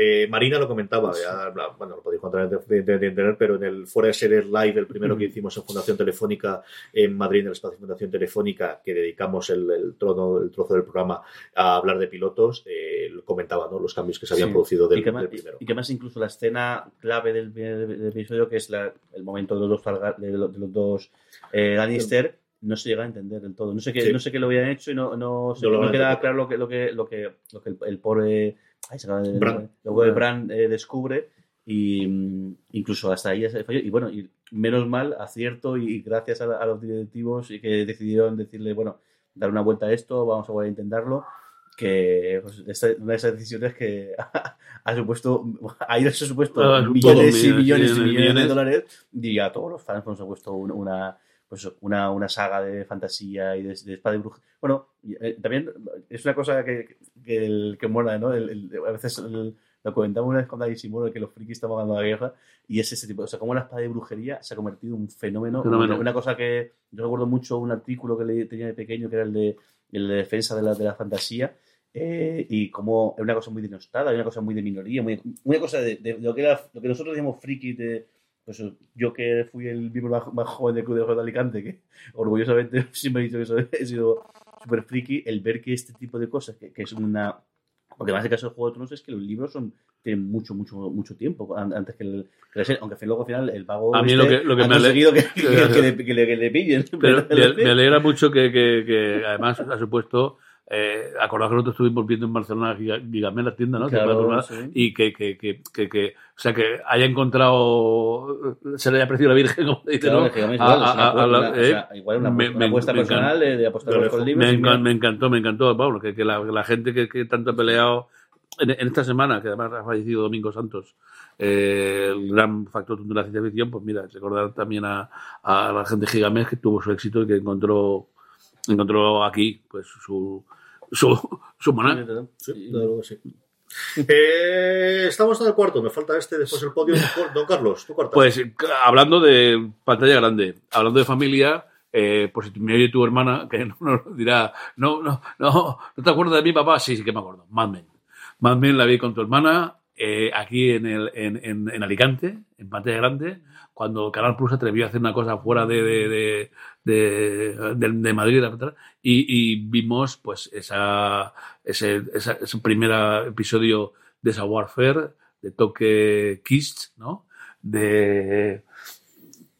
S1: Eh, Marina lo comentaba, ya, bueno, lo podéis encontrar de, de- de internet, pero en el fuera de series live, el primero que hicimos en Fundación Telefónica en Madrid, en el espacio Fundación Telefónica, que dedicamos el, el trono, el trozo del programa a hablar de pilotos, eh, lo comentaba, ¿no? Los cambios que se habían
S3: Sí.
S1: producido del,
S3: y, que más,
S1: del primero.
S3: y que más incluso la escena clave del, episodio, que es la- el momento de los dos, de los, de los dos eh, Lannister, no se llega a entender del todo. No sé qué,
S1: Sí.
S3: no sé qué lo habían hecho y no, no,
S1: No
S3: queda claro lo que, lo que, lo que, lo que el, el pobre ay, se de-
S1: Bran.
S3: luego de Bran eh, descubre y mm, incluso hasta ahí se falló. Y bueno, y menos mal, acierto y gracias a, la- a los directivos y que decidieron decirle, bueno, dar una vuelta a esto, vamos a volver a intentarlo que pues, una de esas decisiones que ha supuesto, ha ido ha supuesto
S2: Ah,
S3: millones y
S2: millones,
S3: millones y
S2: millones,
S3: millones de dólares y a todos los fans nos ha puesto un- una pues una, una saga de fantasía y de, de espada y bruja. Bueno, eh, también es una cosa que, que, el, que mola, ¿no? El- el- a veces lo comentamos una vez con David Simón, que los frikis estamos ganando la guerra, y es ese tipo, o sea, como la espada de brujería se ha convertido en un fenómeno.
S2: Fenómeno.
S3: Una, una cosa que yo recuerdo mucho un artículo que leí, tenía de pequeño, que era el de, el de defensa de la, de la fantasía, eh, y como es una cosa muy denostada, una cosa muy de minoría, muy, una cosa de, de lo, que era, lo que nosotros decíamos frikis de. Pues yo que fui el miembro más, más joven del Club de Juegos de Alicante, que orgullosamente siempre he dicho que soy- he sido súper friki, el ver que este tipo de cosas, que, que es una. Porque más de caso de Juego de Tronos es que los libros son tienen mucho, mucho, mucho tiempo an- antes que el. que aunque luego al final el vago.
S2: A mí
S3: este
S2: lo que- lo que
S3: ha
S2: me ale-
S3: conseguido que, le, que le- pillen.
S2: Pero me, me alegra mucho que, que además ha supuesto. Eh, acordaos que nosotros estuvimos viendo en Barcelona Giga- Gigamel, la tienda, ¿no?
S3: Claro, sí.
S2: Y que, que, que, que, o sea, que haya encontrado, se le haya aparecido la Virgen, como dice,
S3: Claro,
S2: ¿no?
S3: igual,
S2: a-
S3: una
S2: a
S3: apuesta- o sea, igual una,
S2: me-
S3: apuesta-
S2: me-
S3: una apuesta
S2: me
S3: personal de, de apostar los libros.
S2: Me, encan- me encantó, me encantó, Pablo, que, que la, la gente que, que tanto ha peleado en, en esta semana, que además ha fallecido Domingo Santos, eh, el gran factor de la ciencia ficción, pues mira, recordar también a, a la gente de Gigamés que tuvo su éxito y que encontró, encontró aquí pues su, su, su maná.
S1: Sí, sí. Eh, estamos en el cuarto, me falta este, después el podio. Don Carlos, tu cuarta.
S2: Pues hablando de pantalla grande, hablando de familia, eh, por si me oye tu hermana, que no, no dirá, no, no, no, ¿no te acuerdas de mi papá? Sí, sí que me acuerdo. Mad Men. Mad Men la vi con tu hermana eh, aquí en, el, en, en, Alicante, en pantalla grande, cuando Canal Plus se atrevió a hacer una cosa fuera de, de, de, de, Madrid y vimos pues esa, ese, esa- ese primer episodio de esa Warfare, de toque Kiss, ¿no? de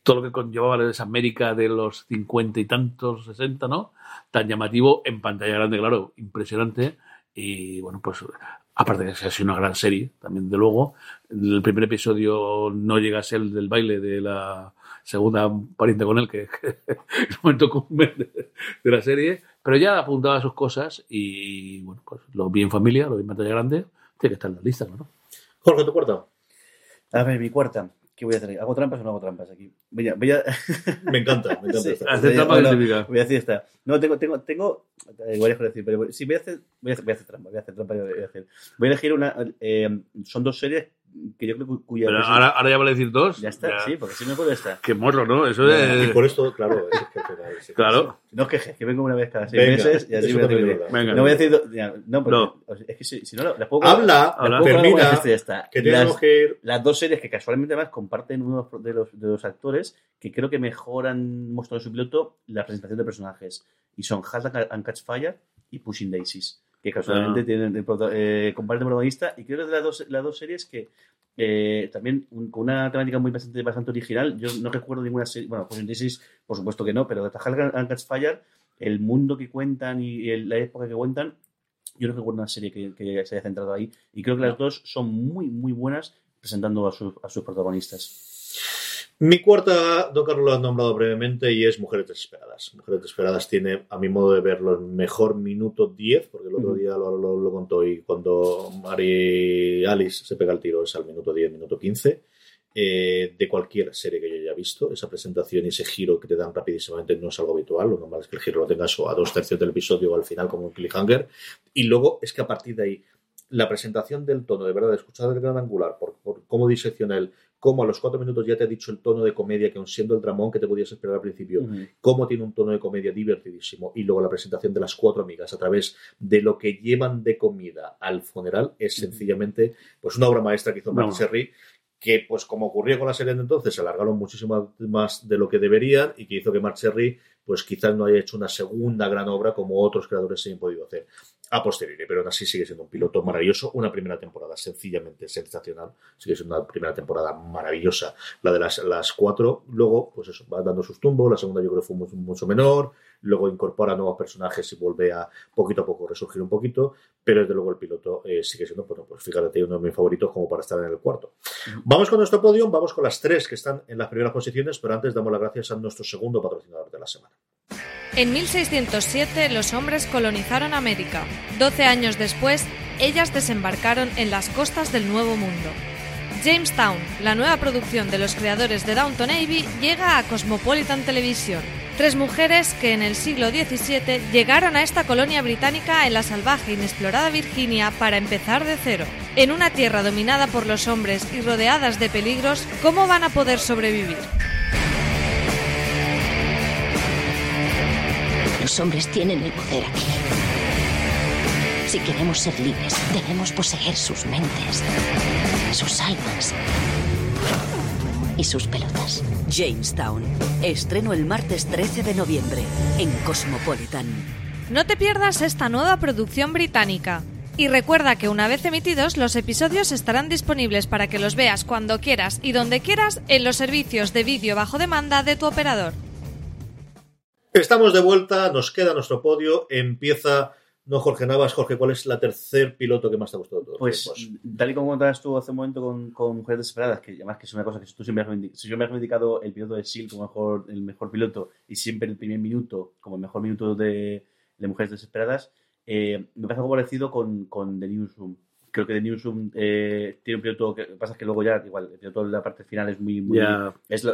S2: todo lo que conllevaba esa América de los cincuenta y tantos, sesenta, ¿no? Tan llamativo en pantalla grande, claro, impresionante. Y bueno, pues aparte de que ha sido una gran serie, también de luego. El primer episodio no llega a ser el del baile de la segunda pariente con él, que, es el momento común de, la serie, pero ya apuntaba sus cosas y bueno, pues lo vi en familia, lo vi en pantalla grande, tiene que estar en la lista, ¿no?
S1: Jorge, tu cuarta.
S3: A ver, mi cuarta. ¿Qué voy a hacer? ¿Hago trampas o no hago trampas aquí? Voy a, voy a...
S1: Me encanta, me encanta. Sí,
S2: hacer trampas
S3: no, Voy a decir esta. No, tengo, tengo, tengo igual es decir, pero sí, voy a hacer, voy a hacer, voy a hacer trampas, voy a hacer trampas, voy a hacer. Voy a elegir una, eh, son dos series que yo creo que cuya
S2: Pero ahora, ahora, ya vale decir dos.
S3: Ya está, sí, porque si me acuerdo esta.
S2: Qué morro, ¿no? Eso es...
S1: Y por esto, claro,
S2: es que, claro.
S3: No es que, que vengo una vez cada seis meses y así me Venga, No voy a decir. Ya, no, porque no. es que si, si no, las puedo.
S1: Habla, habla termina. Que tenemos
S3: las,
S1: que ir.
S3: Las dos series que casualmente además comparten uno de los, de los actores que creo que mejoran, mostrado su piloto, la presentación de personajes. Y son Halt and Catch Fire y Pushing Daisies que casualmente ah. tienen eh, comparten protagonista y creo que de las dos, las dos series que eh, también con una temática muy bastante, bastante original. Yo no recuerdo ninguna serie, bueno, pues en Disease, por supuesto que no, pero de Tajal and Catch Fire, el mundo que cuentan y la época que cuentan, yo no recuerdo una serie que, se haya centrado ahí. Y creo que las dos son muy, muy buenas presentando a, a sus protagonistas.
S1: Mi cuarta, Don Carlos lo ha nombrado brevemente y es Mujeres Desesperadas. Mujeres Desesperadas tiene, a mi modo de verlo, el mejor minuto 10, porque el otro día lo, lo, contó y cuando Mari Alice se pega el tiro es al minuto 10, minuto 15. Eh, de cualquier serie que yo haya visto, esa presentación y ese giro que te dan rapidísimamente no es algo habitual. Lo normal es que el giro lo tengas a dos tercios del episodio o al final como un cliffhanger. Y luego es que a partir de ahí la presentación del tono, de verdad, escuchar el gran angular, por, por cómo disecciona él, cómo a los cuatro minutos ya te ha dicho el tono de comedia, que aun siendo el dramón que te podías esperar al principio, cómo tiene un tono de comedia divertidísimo, y luego la presentación de las cuatro amigas a través de lo que llevan de comida al funeral, es sencillamente pues una obra maestra que hizo Mark que pues como ocurrió con la serie de entonces, se alargaron muchísimo más de lo que deberían y que hizo que Mark Cherry pues quizás no haya hecho una segunda gran obra como otros creadores se han podido hacer a posteriori, pero aún así sigue siendo un piloto maravilloso, una primera temporada sencillamente sensacional, sigue siendo una primera temporada maravillosa, la de las, las cuatro, luego pues eso, va dando sus tumbos, la segunda yo creo que fue mucho, menor, luego incorpora nuevos personajes y vuelve a poquito a poco resurgir un poquito, pero desde luego el piloto eh, sigue siendo, bueno, pues fíjate, uno de mis favoritos como para estar en el cuarto. Vamos con nuestro podio, vamos con las tres que están en las primeras posiciones, pero antes damos las gracias a nuestro segundo patrocinador de la semana.
S5: En 1607 los hombres colonizaron América. Doce años después, ellas desembarcaron en las costas del Nuevo Mundo. Jamestown, la nueva producción de los creadores de Downton Abbey, llega a Cosmopolitan Television. Tres mujeres que en el siglo XVII llegaron a esta colonia británica en la salvaje e inexplorada Virginia para empezar de cero. En una tierra dominada por los hombres y rodeadas de peligros, ¿cómo van a poder sobrevivir?
S8: Los hombres tienen el poder aquí. Si queremos ser libres, debemos poseer sus mentes, sus almas y sus pelotas.
S9: Jamestown. Estreno el martes 13 de noviembre en Cosmopolitan.
S5: No te pierdas esta nueva producción británica. Y recuerda que una vez emitidos, los episodios estarán disponibles para que los veas cuando quieras y donde quieras en los servicios de vídeo bajo demanda de tu operador.
S1: Estamos de vuelta, nos queda nuestro podio, empieza no Jorge Navas. Jorge, ¿cuál es la tercer piloto que más te ha gustado de todos?
S3: Pues, tal y como contabas tú hace un momento con, con Mujeres Desesperadas, que además que es una cosa que tú siempre has reivindicado, si yo me has reivindicado el piloto de SEAL como mejor, el mejor piloto y siempre el primer minuto como el mejor minuto de, de Mujeres Desesperadas, eh, me parece algo parecido con, con The Newsroom. Creo que The Newsroom eh, tiene un piloto que pasa es que luego ya, igual, el piloto de la parte final es muy. muy es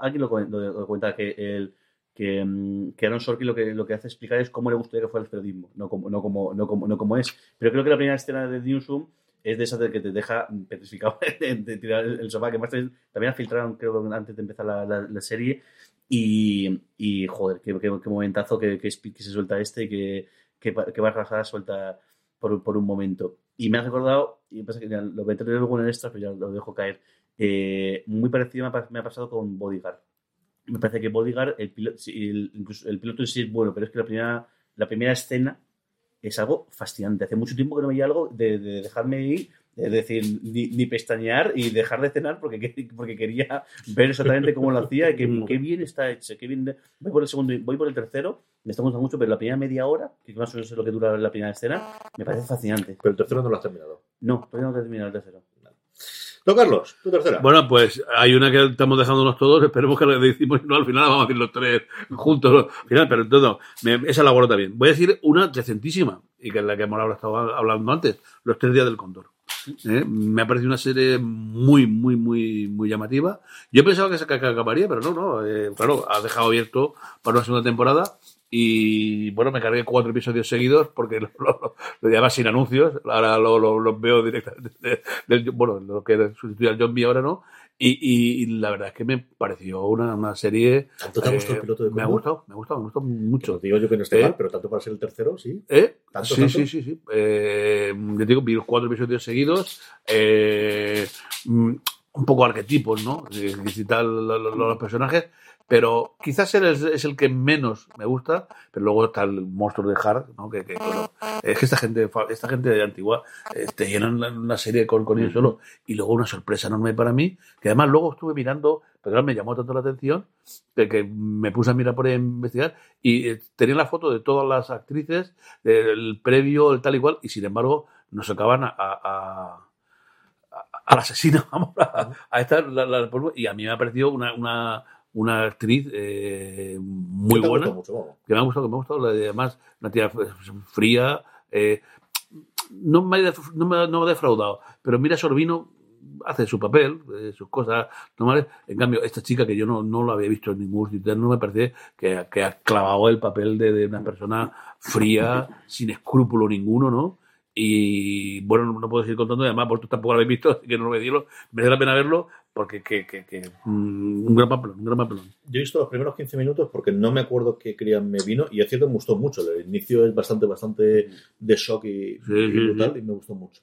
S3: alguien lo, lo, cuenta que el que, mm, que Aaron Sorkin lo que, lo que hace explicar es cómo le gustaría que fuera el periodismo, no como, no como, no como, no como es. Pero creo que la primera escena de Newsroom es de esa de que te deja petrificado de, tirar el, sofá, que más también la filtraron, creo, antes de empezar la, la, serie. Y, y, joder, qué, qué, qué momentazo que, que, se suelta este que, que, que Barra suelta por, por, un momento. Y me ha recordado, y pasa que lo meteré luego en el extra, pero ya lo dejo caer. Eh, muy parecido me ha, me ha pasado con Bodyguard me parece que Bodyguard, el piloto, el, incluso el piloto sí es bueno, pero es que la primera, la primera escena es algo fascinante. Hace mucho tiempo que no veía algo de, dejarme ir Es decir, ni, ni pestañear y dejar de cenar porque, que- porque quería ver exactamente cómo lo hacía y que, qué bien está hecho. Qué bien, voy por el segundo voy por el tercero, me está gustando mucho, pero la primera media hora, que más o menos es lo que dura la primera escena, me parece fascinante.
S1: Pero el tercero no lo has terminado.
S3: No, todavía no he terminado el tercero.
S1: Don Carlos, tu tercera.
S2: Bueno, pues hay una que estamos dejándonos todos, esperemos que la decimos, no, al final la vamos a decir los tres juntos, ¿no? al final, pero todo, me- esa la guardo también. Voy a decir una decentísima, y que es la que hemos estado hablando antes, Los Tres Días del Cóndor. ¿Eh? Me ha parecido una serie muy, muy, muy, muy llamativa. Yo pensaba que se acabaría, pero no, no. eh, claro, ha dejado abierto para una segunda temporada. Y bueno, me cargué cuatro episodios seguidos porque lo, lo, lo llevaba sin anuncios. Ahora lo, lo- los veo directamente. del- bueno, lo que sustituye al B. ahora no. Y, y- y la verdad es que me pareció una, una serie.
S1: ¿Tanto te ha gustado el piloto de
S2: Me ha gustado, me ha gustado, me ha gustado mucho.
S1: Digo yo que no esté
S2: ¿Eh?
S1: mal, pero tanto para ser el tercero, sí.
S2: ¿Eh?
S1: ¿Tanto,
S2: sí,
S1: tanto?
S2: sí, sí, sí. Eh, yo digo, vi los cuatro episodios seguidos. eh, mm, un poco arquetipos, ¿no? Eh, lo- los personajes. Pero quizás él es, es el que menos me gusta. Pero luego está el monstruo de Hart, ¿no? Que, que, bueno, es que esta gente, esta gente de antigua eh, te llenan una serie con, con ellos solo. Y luego una sorpresa enorme para mí. Que además luego estuve mirando, pero claro, me llamó tanto la atención que, que me puse a mirar por ahí a investigar y eh, tenía la foto de todas las actrices, el previo, el tal y cual, y sin embargo nos sacaban a, a, a- al asesino, vamos, a, a esta, la- la- y a mí me ha parecido una, una, una actriz eh, muy
S1: ¿Qué te ha
S2: buena,
S1: mucho,
S2: que me ha gustado, que me ha gustado, la de- además, una tía fría, eh, no, me ha, no, me, no me ha defraudado, pero mira Sorbino hace su papel, eh, sus cosas normales. En cambio, esta chica que yo no, no lo había visto en ningún sitio, no me parece que, que ha clavado el papel de, de una persona fría, sin escrúpulo ninguno, ¿no? Y bueno, no, no puedo seguir contando, además vosotros tampoco lo habéis visto, así que no lo voy a decirlo. Merece la pena verlo porque que, que, que, mm, un gran papelón, un gran papelón.
S1: Yo he visto los primeros 15 minutos porque no me acuerdo qué querían me vino y es cierto me gustó mucho. El inicio es bastante, bastante de shock y, y
S2: sí,
S1: brutal y me gustó mucho.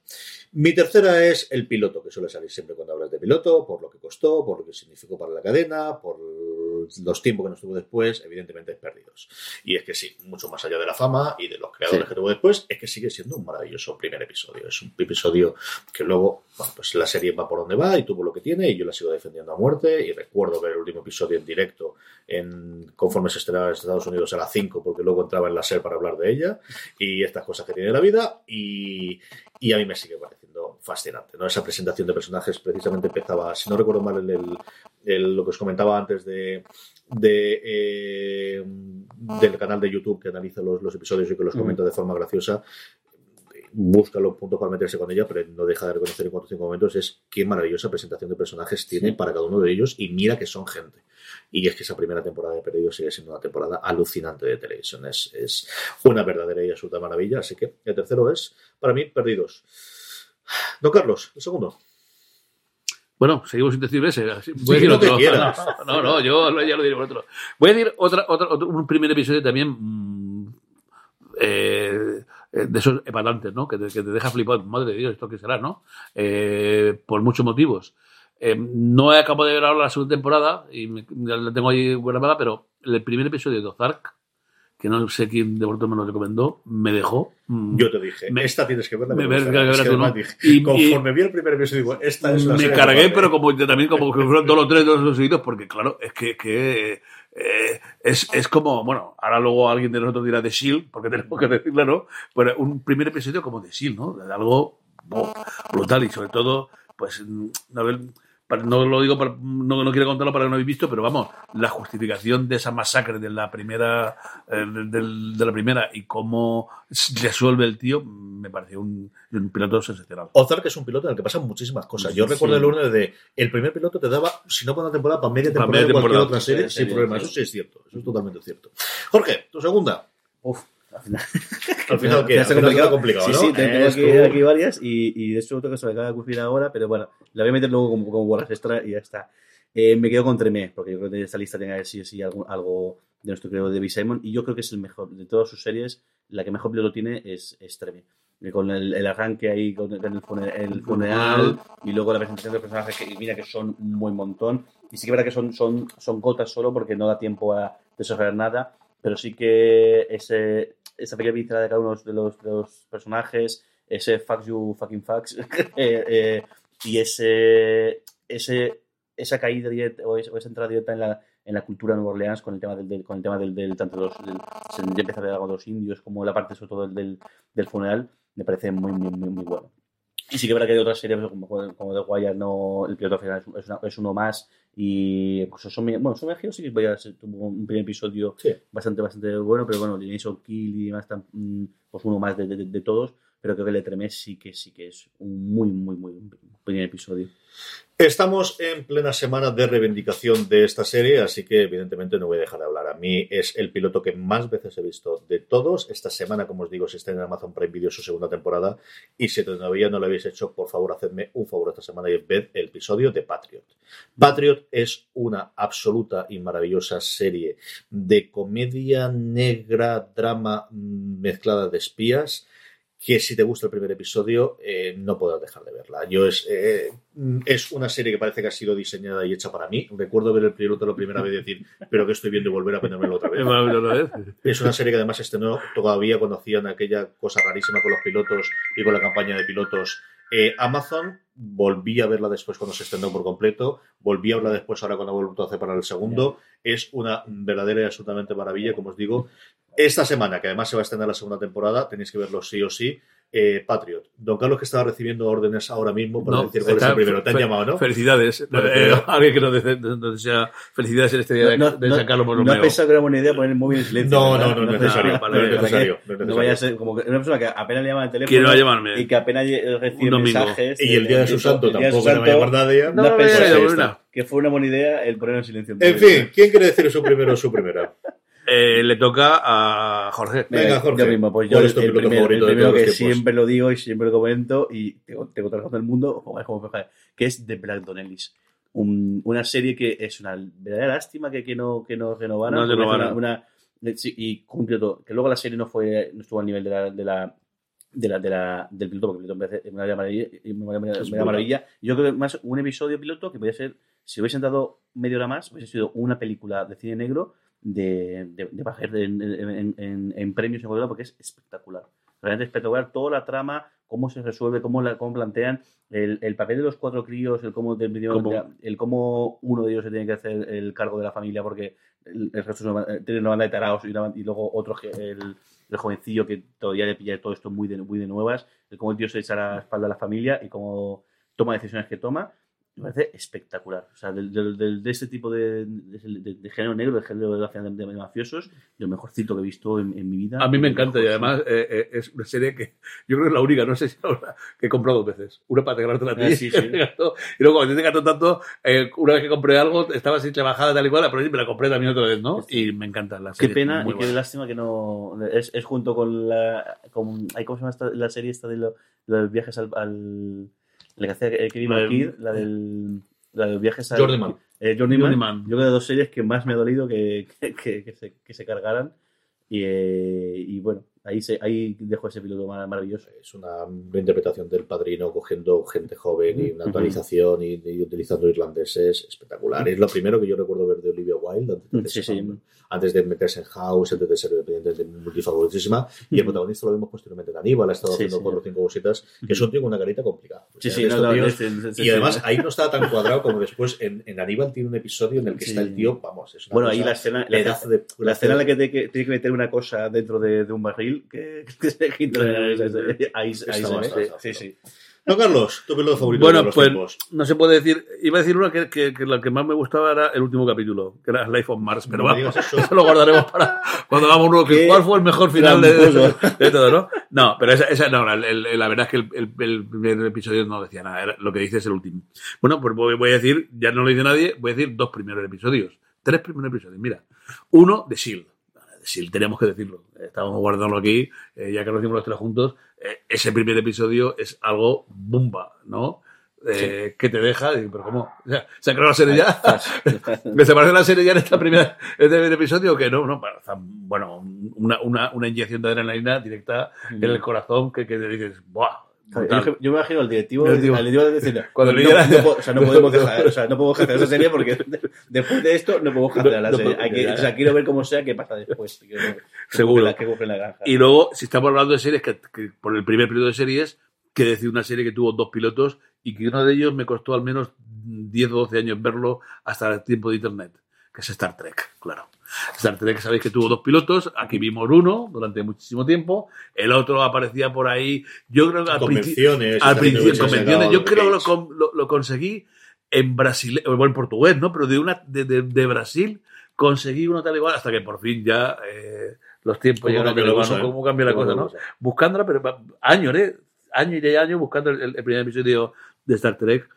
S1: Mi tercera es el piloto, que suele salir siempre cuando hablas de piloto, por lo que costó, por lo que significó para la cadena, por los tiempos que nos tuvo después, evidentemente perdidos. Y es que sí, mucho más allá de la fama y de los creadores
S3: Sí.
S1: que tuvo después, es que sigue siendo un maravilloso primer episodio. Es un episodio que luego, bueno, pues la serie va por donde va y tuvo lo que tiene y yo la sigo defendiendo a muerte y recuerdo ver el último episodio en directo en conforme se estrenaba en Estados Unidos a las 5 porque luego entraba en la SER para hablar de ella y estas cosas que tiene la vida y, y a mí me sigue pareciendo fascinante. ¿no? Esa presentación de personajes precisamente empezaba, si no recuerdo mal, el, el- el- lo que os comentaba antes de, de, eh, del canal de YouTube que analiza los, los episodios y que los
S3: Ujú.
S1: comenta de forma graciosa busca los puntos para meterse con ella, pero no deja de reconocer en cuatro o cinco momentos es qué maravillosa presentación de personajes tiene para cada uno de ellos y mira que son gente. Y es que esa primera temporada de Perdidos sigue siendo una temporada alucinante de televisión. Es, es una verdadera y absoluta maravilla. Así que el tercero es, para mí, Perdidos. Don Carlos, el segundo.
S2: Bueno, seguimos sin decir ese. Voy a decir otro.
S1: quieras.
S2: No, no, yo ya lo diré por otro. Voy a decir otra, otra, otro- un primer episodio también mm, eh, eh, de esos epatantes, ¿no? Que te, que te deja flipado. Madre de Dios, ¿esto qué será, no? Eh, por muchos motivos. Eh, no he acabado de ver ahora la segunda temporada y me- la tengo ahí guardada, pero el primer episodio de Ozark, que no sé quién de vosotros me lo recomendó, me dejó. mm,
S1: Yo te dije,
S2: Me-
S1: esta tienes que verla.
S2: me-
S1: te gustará.
S2: que
S1: Es que
S2: verás tú,
S1: además
S2: ¿no?
S1: dije,
S2: Y-
S1: conforme vi el primer episodio, digo, esta es una
S2: me cargué,
S1: de
S2: pero como también como que fueron todos los tres todos los seguidos, porque claro, es que, que, eh, es, es como, bueno, ahora luego alguien de nosotros dirá de Shield, porque tenemos que decirlo, ¿no? Pero un primer episodio como de Shield, ¿no? De algo oh, brutal y sobre todo, pues, mm, ver, para- no lo digo, para- no, no quiero contarlo para que no habéis visto, pero vamos, la justificación de esa masacre de la primera, eh, de, la primera y cómo resuelve el tío, me pareció un, un piloto sensacional.
S1: Ozark es un piloto en el que pasan muchísimas cosas. Yo
S2: Sí.
S1: recuerdo el lunes de el primer piloto te daba, si no para una temporada, para media
S2: Para
S1: temporada
S2: media
S1: de cualquier
S2: temporada.
S1: otra serie, sin problema.
S3: sí.
S1: Eso sí es cierto. Eso es totalmente cierto. Jorge, tu segunda.
S3: Uf, al final.
S1: Al final, ¿qué? Al final
S3: complicado.
S1: complicado,
S3: Sí,
S1: ¿no?
S3: sí, te- tengo aquí,
S1: como-
S3: aquí varias y, y de hecho otro que se me acaba de ocurrir ahora, pero bueno, la voy a meter luego como, como bolas extra y ya está. Eh, me quedo con Tremé, porque yo creo que esta lista tiene que haber sí o sí algo, algo de nuestro querido David Simon y yo creo que es el mejor, de todas sus series, la que mejor piloto tiene es, es Tremé. Eh, Con el, el arranque ahí, con el, el funeral y luego la presentación de personajes que mira que son un buen montón. Y sí que es verdad que son, son, son gotas solo porque no da tiempo a desarrollar nada, pero sí que ese, esa pequeña pincelada de cada uno de los, de los personajes, ese fuck you fucking facts eh, eh, y ese, ese esa caída directa o, es- o esa entrada directa en la, en la cultura de Nueva Orleans con el tema del, con el tema del, del tanto los del, se empieza a ver algo de los indios como la parte sobre todo del, del, funeral me parece muy muy muy, muy bueno. Y sí que verdad que hay otras series pues, como, como The Wire no el piloto final es una- es uno más y pues son bueno son sí que voy a un primer episodio
S1: Sí.
S3: bastante bastante bueno pero bueno tenéis Kill y demás mm, pues uno más de, de- de todos pero creo que el E3 sí que sí que es un muy muy muy buen episodio
S1: Estamos en plena semana de reivindicación de esta serie, así que evidentemente no voy a dejar de hablar. A mí es el piloto que más veces he visto de todos. Esta semana, como os digo, se está en Amazon Prime Video su segunda temporada. Y si todavía no lo habéis hecho, por favor, hacedme un favor esta semana y ved el episodio de Patriot. Patriot es una absoluta y maravillosa serie de comedia negra, drama mm, mezclada de espías que si te gusta el primer episodio eh, no podrás dejar de verla. Yo es, eh, es una serie que parece que ha sido diseñada y hecha para mí. Recuerdo ver el piloto la primera vez y decir, pero que estoy viendo y volver a ponérmelo otra vez.
S2: Es
S1: una serie que además estrenó todavía cuando hacían aquella cosa rarísima con los pilotos y con la campaña de pilotos. Eh, Amazon, volví a verla después cuando se estrenó por completo, volví a verla después ahora cuando ha vuelto a hacer para el segundo. Es una verdadera y absolutamente maravilla, como os digo. Esta semana, que además se va a estrenar la segunda temporada, tenéis que verlo sí o sí. Eh, Patriot. Don Carlos, que estaba recibiendo órdenes ahora mismo para
S2: No,
S1: decir cuál es
S2: está-
S1: el primero. Te han llamado, ¿no?
S2: Felicidades. Eh, alguien que nos desea, felicidades en este día de, de San Carlos
S3: no has
S2: Borromeo.
S3: pensado que era buena idea poner el móvil en silencio.
S1: No, no, no, no es necesario, no es necesario, no es
S3: vaya a ser como que una persona que apenas le llama al teléfono.
S2: ¿Quién no llamarme?
S3: Y que apenas recibe mensajes.
S1: Y el día de su santo
S3: de su
S1: tampoco le va a
S3: santo,
S1: llamar nadie.
S3: No,
S2: No, eh,
S3: que- fue una buena idea el ponerlo en silencio.
S1: En fin, ¿quién quiere decir su primero o su primera?
S2: Eh, le toca a Jorge.
S1: Venga, Jorge.
S3: Yo mismo, pues yo
S1: ¿Cuál
S3: el,
S1: es tu
S3: el
S1: piloto
S3: primero,
S1: favorito
S3: el
S1: de
S3: primero
S1: todos
S3: que
S1: los tiempos?
S3: siempre lo digo y siempre lo comento y tengo, tengo todo el razón del mundo, joder, que es The Black Donnellys. Un- una serie que es una verdadera lástima que, que no que no renovaron.
S2: No
S3: porque es. Una, una- sí, y un piloto, que luego la serie no fue no estuvo al nivel de la, de la de la, de la, del piloto, porque el piloto me parece una maravilla, una maravilla,
S1: Es
S3: una
S1: brutal.
S3: maravilla. Yo creo que más un episodio piloto que podría ser, si hubiesen dado media hora más, hubiese sido una película de cine negro de, de, de bajar en, en, en, en premios en Hollywood, porque es espectacular. Realmente espectacular toda la trama, cómo se resuelve, cómo, la, cómo plantean el, el papel de los cuatro críos, el cómo,
S2: Cómo-
S3: el cómo uno de ellos se tiene que hacer el cargo de la familia porque el, el resto es una, tiene una banda de taraos y, una y luego otro el, el jovencillo que todavía le pilla todo esto muy de, muy de nuevas, el cómo el tío se echa la espalda a la familia y cómo toma decisiones que toma, me parece espectacular. O sea, del, del- del- de este tipo de, de, género negro, de género de, mafiosos, lo mejorcito que he visto en, en mi vida.
S2: A mí me
S3: El
S2: encanta y además eh, eh, es una serie que yo creo que es la única, no sé si ahora, que he comprado dos veces. Una para regalártela a ti
S3: Ah, sí, sí.
S2: y luego cuando te gastó tanto, eh, una vez que compré algo estaba así trabajada tal y cual, pero me la compré también otra vez, ¿no? Y me encanta la
S3: Qué
S2: serie.
S3: pena
S2: muy
S3: y qué lástima que no. Es, es junto con la. Con, ¿Cómo se llama esta- la serie esta de, lo- de los viajes al. al la que hacía eh, Kevin
S2: La del-
S3: McKidd, la del. La de los viajes al.
S1: Journeyman.
S3: Eh, Journeyman.
S2: Journeyman.
S3: Yo creo que de dos series que más me ha dolido que, que, que- que se, que se cargaran. Y, eh, y bueno, ahí, se, ahí dejo ese piloto mar- maravilloso.
S1: Es una interpretación del padrino cogiendo gente joven y una actualización y, y utilizando irlandeses espectacular. Es lo primero que yo recuerdo ver de Olivia Wilde antes de,
S3: Sí,
S1: ser-
S3: sí.
S1: antes de meterse en House, antes de ser dependiente de multifavoritísima. Y el protagonista lo vimos posteriormente en Aníbal, ha estado haciendo cuatro o cinco cositas, que es un tío con una carita complicada.
S3: Sí, no, no,
S1: tíos- y además ahí no estaba tan cuadrado como después en, en Aníbal tiene un episodio en el que está el tío, vamos, es una
S3: Bueno,
S1: cosa-
S3: ahí la escena, la,
S1: de-
S3: la escena en la que tiene que, tiene que meter una cosa dentro de, de un barril que, que se quita ahí, ahí, ahí se
S1: Está
S3: ve. Sí, sí.
S1: No, Carlos, tu piloto favorito
S2: Bueno,
S1: los
S2: pues
S1: tiempos.
S2: no se puede decir. Iba a decir una que, que, que lo que más me gustaba era el último capítulo, que era Life on Mars, pero
S1: No
S2: vamos,
S1: eso.
S2: eso lo guardaremos para cuando hagamos uno. que ¿Cuál fue el mejor final de, de-
S3: tramposo.
S2: de todo, no? No, pero esa, esa no, la, el- la verdad es que el, el- episodio no decía nada, era- lo que dice es el último. Bueno, pues voy, voy a decir, ya no lo dice nadie, voy a decir dos primeros episodios. Tres primeros episodios, mira. Uno de Shield. Shield, tenemos que decirlo. Estábamos guardándolo aquí, eh, ya que lo hicimos los tres juntos. eh, ese primer episodio es algo bomba, ¿no? Eh, que te deja, pero ¿cómo? O sea, ¿Se ha creado la serie ya? ¿Me se parece la serie ya en esta primera, este primer episodio? Que no, no, para- bueno, una, una, una inyección de adrenalina directa en el corazón que, que te dices, ¡buah!
S3: Yo, yo me imagino al directivo,
S2: Directivo.
S3: al directivo diciendo,
S2: Cuando
S3: no, no po- o sea, no podemos dejar, o sea, no podemos hacer esa serie porque después de esto no podemos hacer la
S2: No,
S3: serie.
S2: no,
S3: Hay que, o sea, quiero ver cómo sea qué pasa después. Que, que
S2: Seguro.
S3: coge la- Que coge la granja.
S2: Y luego, si estamos hablando de series, que, que por el primer periodo de series, que decir una serie que tuvo dos pilotos y que uno de ellos me costó al menos 10 o 12 años verlo hasta el tiempo de Internet, que es Star Trek, claro. Star Trek, sabéis que tuvo dos pilotos, aquí vimos uno durante muchísimo tiempo, el otro aparecía por ahí, yo creo que al principio, al principio convenciones, yo creo que lo, lo- lo conseguí en Brasil, bueno, en portugués, ¿no? Pero de una de, de- de Brasil conseguí uno tal igual hasta que por fin ya eh, los tiempos
S1: ¿Cómo
S2: llegaron
S1: cosa,
S2: ¿no?
S1: eh?
S2: ¿Cómo cambia la
S1: ¿Cómo
S2: cosa, no? Buscándola, pero años, ¿eh? Años y años buscando el, el primer episodio de Star Trek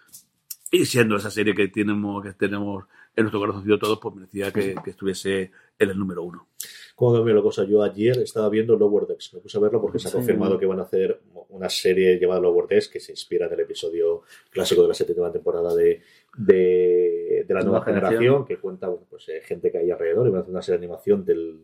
S2: y siendo esa serie que tenemos, que tenemos en nuestro corazoncito todos, pues merecía que, que estuviese en el número uno.
S1: ¿Cómo cambió la cosa? Yo ayer estaba viendo Lower Decks. Me puse a verlo porque se ha
S3: Sí.
S1: confirmado que van a hacer una serie llamada Lower Decks que se inspira en el episodio clásico de la séptima temporada de, de, de la nueva
S3: Nueva
S1: generación,
S3: generación.
S1: que cuenta bueno, pues, eh, gente que hay alrededor y van a hacer una serie de animación del,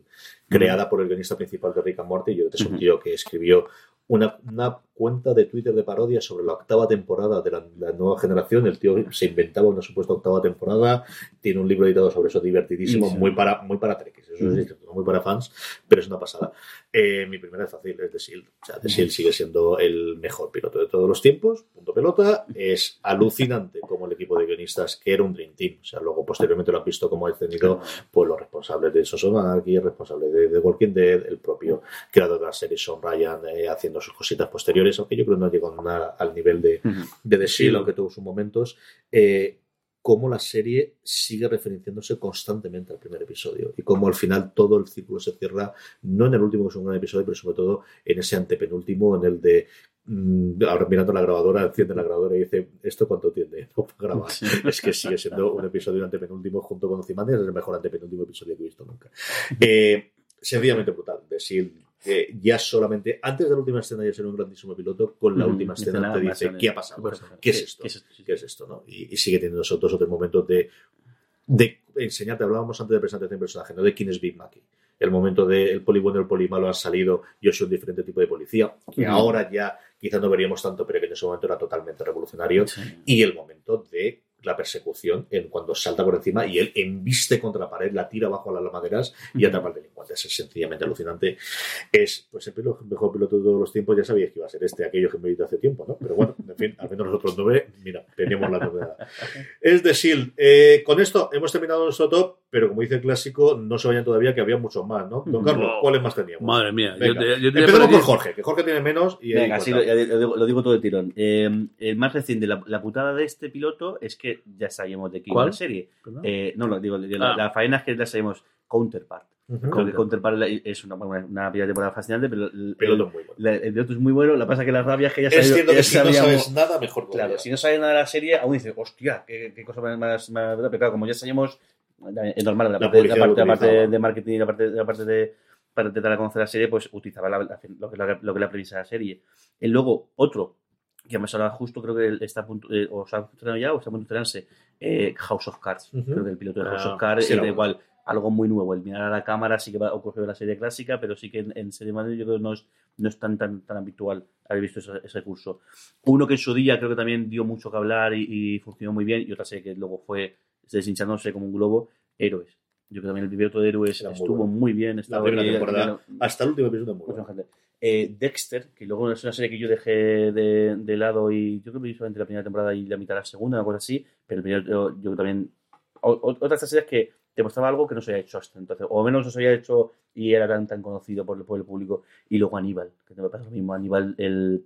S1: creada por el guionista principal de Rick and Morty. Yo es un
S3: Ujú.
S1: tío que escribió una, una cuenta de Twitter de parodia sobre la octava temporada de la, la nueva generación. El tío se inventaba una supuesta octava temporada. Tiene un libro editado sobre eso divertidísimo,
S3: Sí.
S1: muy para muy para trekkies, eso es muy para fans, pero es una pasada. Eh, mi primera es fácil, es The Shield. O sea, The Shield sigue siendo el mejor piloto de todos los tiempos. Punto pelota. Es alucinante como el equipo de guionistas, que era un Dream Team. O sea, luego posteriormente lo han visto como ha tenido pues, los responsables de Sons of Anarchy, el responsable de The Walking Dead, el propio creador de la serie Sean Ryan eh, haciendo sus cositas posteriores, aunque yo creo que no llegó nada al nivel de, de The Shield, aunque tuvo sus momentos. Eh, cómo la serie sigue referenciándose constantemente al primer episodio y cómo al final todo el círculo se cierra, no en el último que es un gran episodio, pero sobre todo en ese antepenúltimo, en el de mm, ahora mirando la grabadora, enciende la grabadora y dice, ¿esto cuánto tiene? No grabar. Es que sigue siendo un episodio antepenúltimo junto con Ozymandias, es el mejor antepenúltimo episodio que he visto nunca. Eh, sencillamente brutal. De Shield, eh, ya solamente antes de la última escena ya ser un grandísimo piloto, con la última escena te dice, ¿qué ha pasado?
S3: Pues,
S1: ¿Qué es esto?
S3: ¿Qué es esto? Sí, sí.
S1: ¿Qué es esto? ¿no? Y, y sigue teniendo esos dos o tres momentos de, de enseñarte, hablábamos antes de presentación de personaje, no de quién es Big Mackey. El momento de el poli bueno y el poli malo han salido, yo soy un diferente tipo de policía, que ahora ya quizás no veríamos tanto, pero que en ese momento era totalmente revolucionario.
S3: Sí.
S1: Y el momento de la persecución, en cuando salta por encima y él embiste contra la pared, la tira bajo las maderas y atrapa al delincuente. Es sencillamente alucinante. Es pues el mejor piloto de todos los tiempos. Ya sabíais que iba a ser este, aquello que me he hace tiempo, ¿no? Pero bueno, en fin, al menos nosotros nueve, mira, teníamos la novedad. Es de Shield. Eh, con esto hemos terminado nuestro top, pero como dice el clásico, no se vayan todavía que había muchos más, ¿no? Don
S3: Ujú.
S1: Carlos,
S2: No.
S1: ¿cuáles más teníamos?
S2: Madre mía, yo te- yo te-
S1: Empezamos por Jorge, que Jorge tiene menos y ahí
S3: Venga, sí, lo, lo digo, lo digo todo de tirón. Eh, el más reciente, la, la putada de este piloto es que ya sabíamos de qué iba
S2: ¿Cuál?
S3: la serie. Eh, no, no, digo,
S2: Ah.
S3: la, la faena es que ya sabemos Counterpart. Creo que Counterpart es una, una, una primera temporada fascinante, pero el,
S1: Piloto muy bueno.
S3: la- el piloto es muy bueno. Lo que pasa es que la rabia es que ya
S1: Es
S3: sabíamos-
S1: cierto
S3: ya
S1: que si no
S3: sabíamos-
S1: sabes nada, mejor
S3: Claro, si no sabes nada de la serie, aún dices, hostia, qué, qué cosa más, más, más- Pero claro, como ya sabíamos, es normal, la
S1: La
S3: parte, la parte,
S1: lo
S3: la parte de marketing y la parte, la parte de para intentar a conocer la serie, pues utilizaba la- la- lo, que, lo que es la premisa de la serie. Y luego, otro, que me suena justo, creo que está a punto, eh, o se ha estrenado ya, o está a punto de estrenarse, eh, House of Cards.
S1: Ujú.
S3: Creo que el piloto de House
S1: Ah,
S3: of Cards
S1: sí, era
S3: igual, algo muy nuevo. El mirar a la cámara sí que va a ocurrir en la serie clásica, pero sí que en, en serie Madrid yo creo que no es, no es tan, tan, tan habitual haber visto ese, ese curso. Uno que en su día creo que también dio mucho que hablar y, y funcionó muy bien, y otra serie que luego fue deshinchándose como un globo, Héroes. Yo creo que también el piloto de Héroes
S1: Era muy
S3: estuvo
S1: bueno.
S3: muy bien.
S1: La primera
S3: bien,
S1: temporada, hasta el último episodio, muy
S3: mucha
S1: bueno.
S3: Eh, Dexter, que luego es una serie que yo dejé de, de lado y yo creo que vi solamente la primera temporada y la mitad de la segunda, cosa así, pero el primer, yo, también... otra de estas series que te mostraba algo que no se había hecho hasta entonces, o al menos no se había hecho y era tan, tan conocido por, el- por el público. Y luego Aníbal, que me pasa lo mismo. Aníbal, el,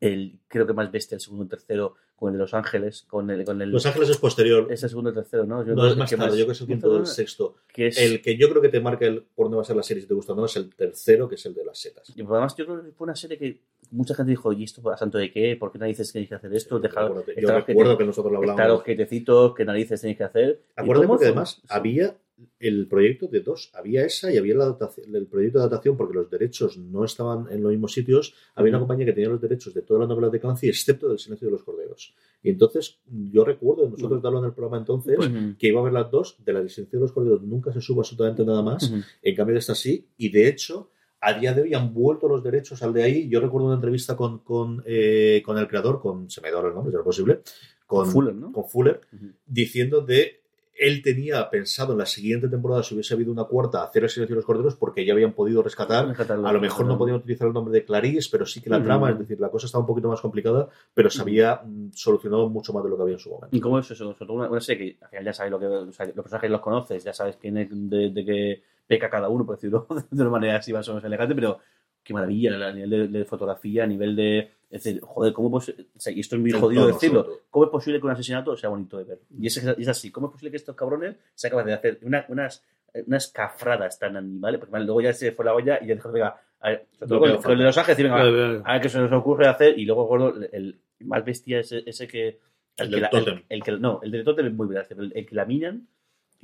S3: el creo que más bestia, el segundo y tercero, con el de Los Ángeles, con el... Con el
S1: Los Ángeles es posterior.
S3: es el segundo y tercero, ¿no? Yo
S1: no
S3: creo
S1: es más
S3: que
S1: tarde, yo creo que es el quinto el sexto.
S3: Que es,
S1: El que yo creo que te marca el por dónde va a ser la serie si te gusta o no es el tercero, que es el de las setas.
S3: Y además, yo creo que fue una serie que mucha gente dijo, ¿y esto a santo de qué? ¿Por qué narices tenéis que hacer esto? Dejar,
S1: yo
S3: estar
S1: recuerdo
S3: ojete-
S1: que nosotros lo
S3: estar
S1: hablamos.
S3: ojetecitos, ¿qué narices tenéis que hacer? ¿Y
S1: Acuérdate porque además había el proyecto de dos. Había esa y había la adaptación- el proyecto de adaptación porque los derechos no estaban en los mismos sitios. Había una compañía que tenía los derechos de todas las novelas de Clancy, excepto del Silencio de los Corderos. Y entonces, yo recuerdo nosotros darlo en el programa entonces,
S3: Ujú.
S1: que iba a haber las dos. De la Silencio de los Corderos nunca se supo absolutamente nada más. En cambio de esta sí, y de hecho A día de hoy han vuelto los derechos al de ahí. Yo recuerdo una entrevista con, con, eh, con el creador, con, se me da el nombre, si era posible, con,
S3: Fuller, ¿no?
S1: con Fuller, diciendo de él tenía pensado en la siguiente temporada, si hubiese habido una cuarta, hacer el silencio de los corderos, porque ya habían podido rescatar.
S3: Rescatarlo.
S1: A lo mejor no podían utilizar el nombre de Clarice, pero sí que la
S3: Ujú.
S1: trama, es decir, la cosa estaba un poquito más complicada, pero se había mm, solucionado mucho más de lo que había en su momento.
S3: ¿Y cómo es eso? Una, una serie que al final ya sabes lo que. o sea, los personajes los conoces, ya sabes quién es de, de qué peca cada uno, por decirlo de una manera así más o menos elegante, pero qué maravilla a nivel de, de fotografía, a nivel de. Es decir, joder, ¿cómo pos- o sea, y esto es muy
S1: El
S3: jodido decirlo. ¿Cómo es posible que un asesinato sea bonito de ver? Y es, es así. ¿Cómo es posible que estos cabrones sean capaces de hacer una- unas, unas cafradas tan animales? Porque vale, luego ya se fue la olla y ya dejó, venga, a ver, con,
S1: que
S3: con el de los ángeles, venga, a ver qué se nos ocurre hacer. Y luego recuerdo el, el más bestia ese, ese que.
S1: El
S3: que
S1: del
S3: la-
S1: tótem.
S3: el que, no, el del tótem es muy grande, pero el, el que laminan,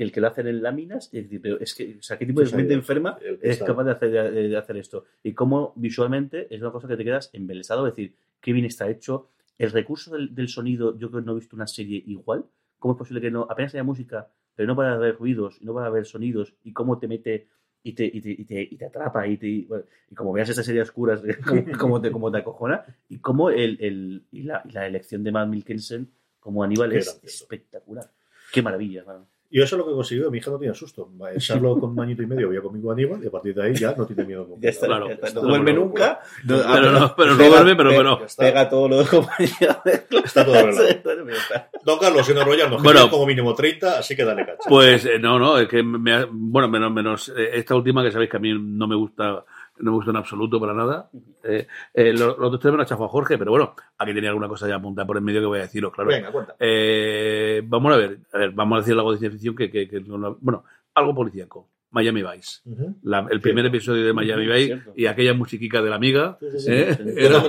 S3: el que lo hacen en láminas, es decir, pero es que, o sea, ¿qué tipo de mente enferma es capaz de hacer, de, de hacer esto? Y cómo visualmente es una cosa que te quedas embelesado, es decir, qué bien está hecho. El recurso del, del sonido, yo creo que no he visto una serie igual. ¿Cómo es posible que no, apenas haya música, pero no para haber ruidos, y no para haber sonidos, y cómo te mete y te, y te, y te, y te atrapa, y, te, bueno, y como veas esta serie oscuras, como, te, como te acojona, y cómo el, el, y la, y la elección de Matt Mikkelsen como Aníbal
S1: Qué
S3: es
S1: gracioso.
S3: espectacular. Qué maravilla, mano.
S1: Y eso es lo que he conseguido. Mi hija no tenía susto. Echarlo con un añito y medio, había conmigo Aníbal, y a partir de ahí ya no tiene miedo. nunca.
S3: Ya está,
S2: Claro.
S3: ya está.
S1: Está
S3: No duerme nunca. No,
S2: Pero no, pero no duerme, pero bueno.
S3: Pega todo lo de compañía.
S1: Está todo arreglado. Don Carlos, sin enrollarnos,
S2: Bueno.
S1: bueno, como mínimo 30, así que dale cacha.
S2: Pues eh, no, no, es que me ha- bueno, menos, menos eh, esta última que sabéis que a mí no me gusta, no me gusta en absoluto para nada. Eh, eh, lo- los otros tres me lo ha chafado Jorge, pero bueno, aquí tenía alguna cosa ya apuntada por el medio que voy a deciros, claro.
S1: Venga, cuenta.
S2: Eh, vamos a ver, a ver, vamos a decir algo de ciencia ficción que, que, bueno, algo policíaco. Miami Vice. La- el primer episodio de Miami Vice
S3: Cierto.
S2: y aquella musiquica de la amiga.
S1: Sí, sí, sí.
S2: ¿eh? Era-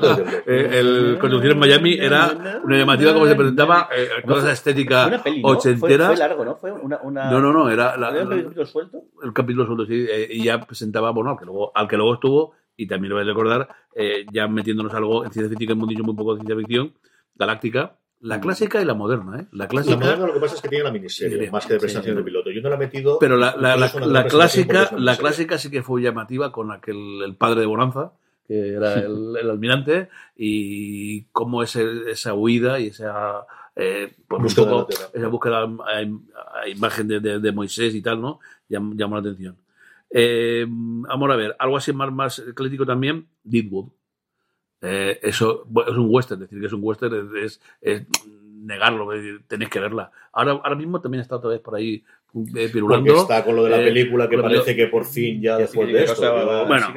S2: eh, el conducir en Miami era una llamativa como se presentaba, eh, toda esa
S3: Fue
S2: estética
S3: una peli, ¿no?
S2: ochentera.
S3: Fue, fue largo, ¿no? Fue una, una...
S2: No, no, no, era la-
S3: ¿Era un
S2: la-
S3: capítulo suelto?
S2: el capítulo suelto, sí, eh, y ya presentaba, bueno, al que luego, al que luego estuvo, y también lo voy a recordar, eh, ya metiéndonos algo en ciencia ficción, hemos dicho muy poco de ciencia ficción, galáctica, la clásica y la moderna, ¿eh? La
S1: La
S2: clásica,
S1: moderna lo que pasa es que tiene la miniserie,
S2: Sí,
S1: más que de prestación
S3: sí.
S1: de piloto. Yo no la he metido.
S2: pero la, la, la,
S1: es
S2: clásica,
S1: es
S2: la clásica sí que fue llamativa con aquel, el padre de Bonanza, que era el, el almirante, y cómo ese, esa huida y esa, eh, pues un
S1: Búsqueda de
S2: poco, esa búsqueda a, a imagen de, de- de Moisés y tal, ¿no? Llam- llamó la atención. Eh, vamos a ver, algo así más, más crítico también, Deadwood. Eh, eso es un western, decir que es un western es, es- es negarlo, tenéis que verla. Ahora, ahora mismo también está otra vez por ahí eh, pirulando.
S1: Porque está con lo de la
S2: Eh,
S1: película que parece que por fin ya después de esto.
S2: Bueno,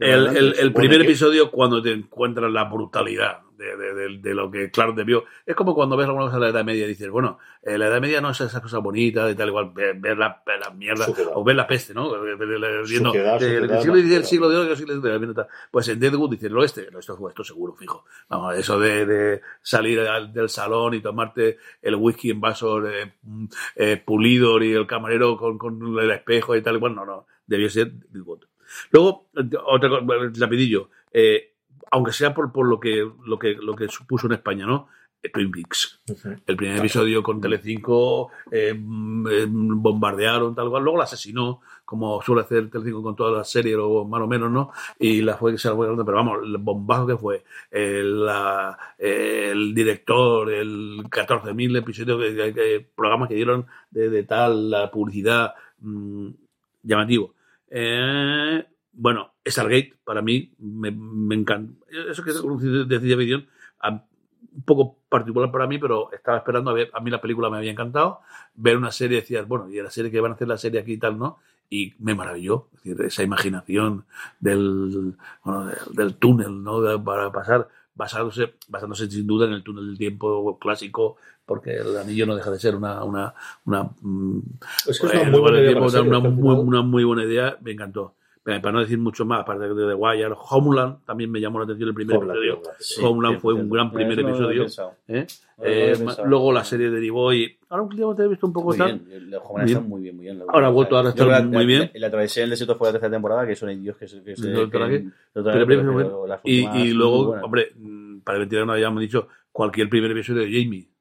S2: El, el- el primer episodio, cuando te encuentras la brutalidad de, de- de- de lo que Clark debió. Es como cuando ves alguna cosa de la Edad Media y dices, bueno, eh, la Edad Media no es esa cosa bonita y tal, igual, ver, ver la, mierda,
S1: Suciedad.
S2: o ver la peste, ¿no? Viendo,
S1: suciedad,
S2: siglo X, del
S1: suciedad.
S2: siglo de hoy, del siglo de. Pues en Deadwood dices, el oeste, no, esto, esto seguro, fijo. Vamos, eso de, de salir al- del salón y tomarte el whisky en vasos eh, mm, eh, pulido y el camarero con, con el espejo y tal, bueno, no, no, debió ser Deadwood. Luego, eh, otra cosa, rapidillo, eh, aunque sea por, por lo que lo que lo que supuso en España, ¿no? Eh, Twin Peaks. El primer episodio con Telecinco eh, mm, eh, bombardearon, tal cual. Luego la asesinó, como suele hacer Telecinco con todas las series, o más o menos, ¿no? Y la fue se la fue pero vamos, el bombazo que fue. eh, la- el director, el 14.000 episodios, que, que- que- programas que dieron de, de tal, la publicidad, mm, llamativo. Eh, bueno, Stargate, para mí, me, me encanta. Eso que es un de ciencia ficción, a- un poco particular para mí, pero estaba esperando a ver, a mí la película me había encantado, ver una serie, decías, bueno, y la serie que van a hacer la serie aquí y tal, ¿no? Y me maravilló, es decir, esa imaginación del, bueno, del, del túnel, ¿no? De- para pasar, basándose, basándose sin duda en el túnel del tiempo clásico, porque el anillo no deja de ser una, una, una, mm,
S1: Es que es muy buena idea
S2: una muy buena idea, me encantó. Para no decir mucho más, aparte de The Wire, Homeland también me llamó la atención el primer
S1: Homeland,
S2: episodio.
S1: Homeland, sí.
S2: Homeland
S3: sí,
S2: fue un gran primer episodio. ¿eh? Eh, luego la serie derivó y ahora últimamente he visto un poco
S3: Muy
S2: tal.
S3: Homeland está muy bien, muy bien.
S2: Ahora ha vuelto a estar muy bien.
S3: La, la travesía del desierto fue la tercera temporada, que son indios que se.
S2: Y, luego, hombre, mm, para el 21 ya hemos dicho cualquier primer episodio de Jamie.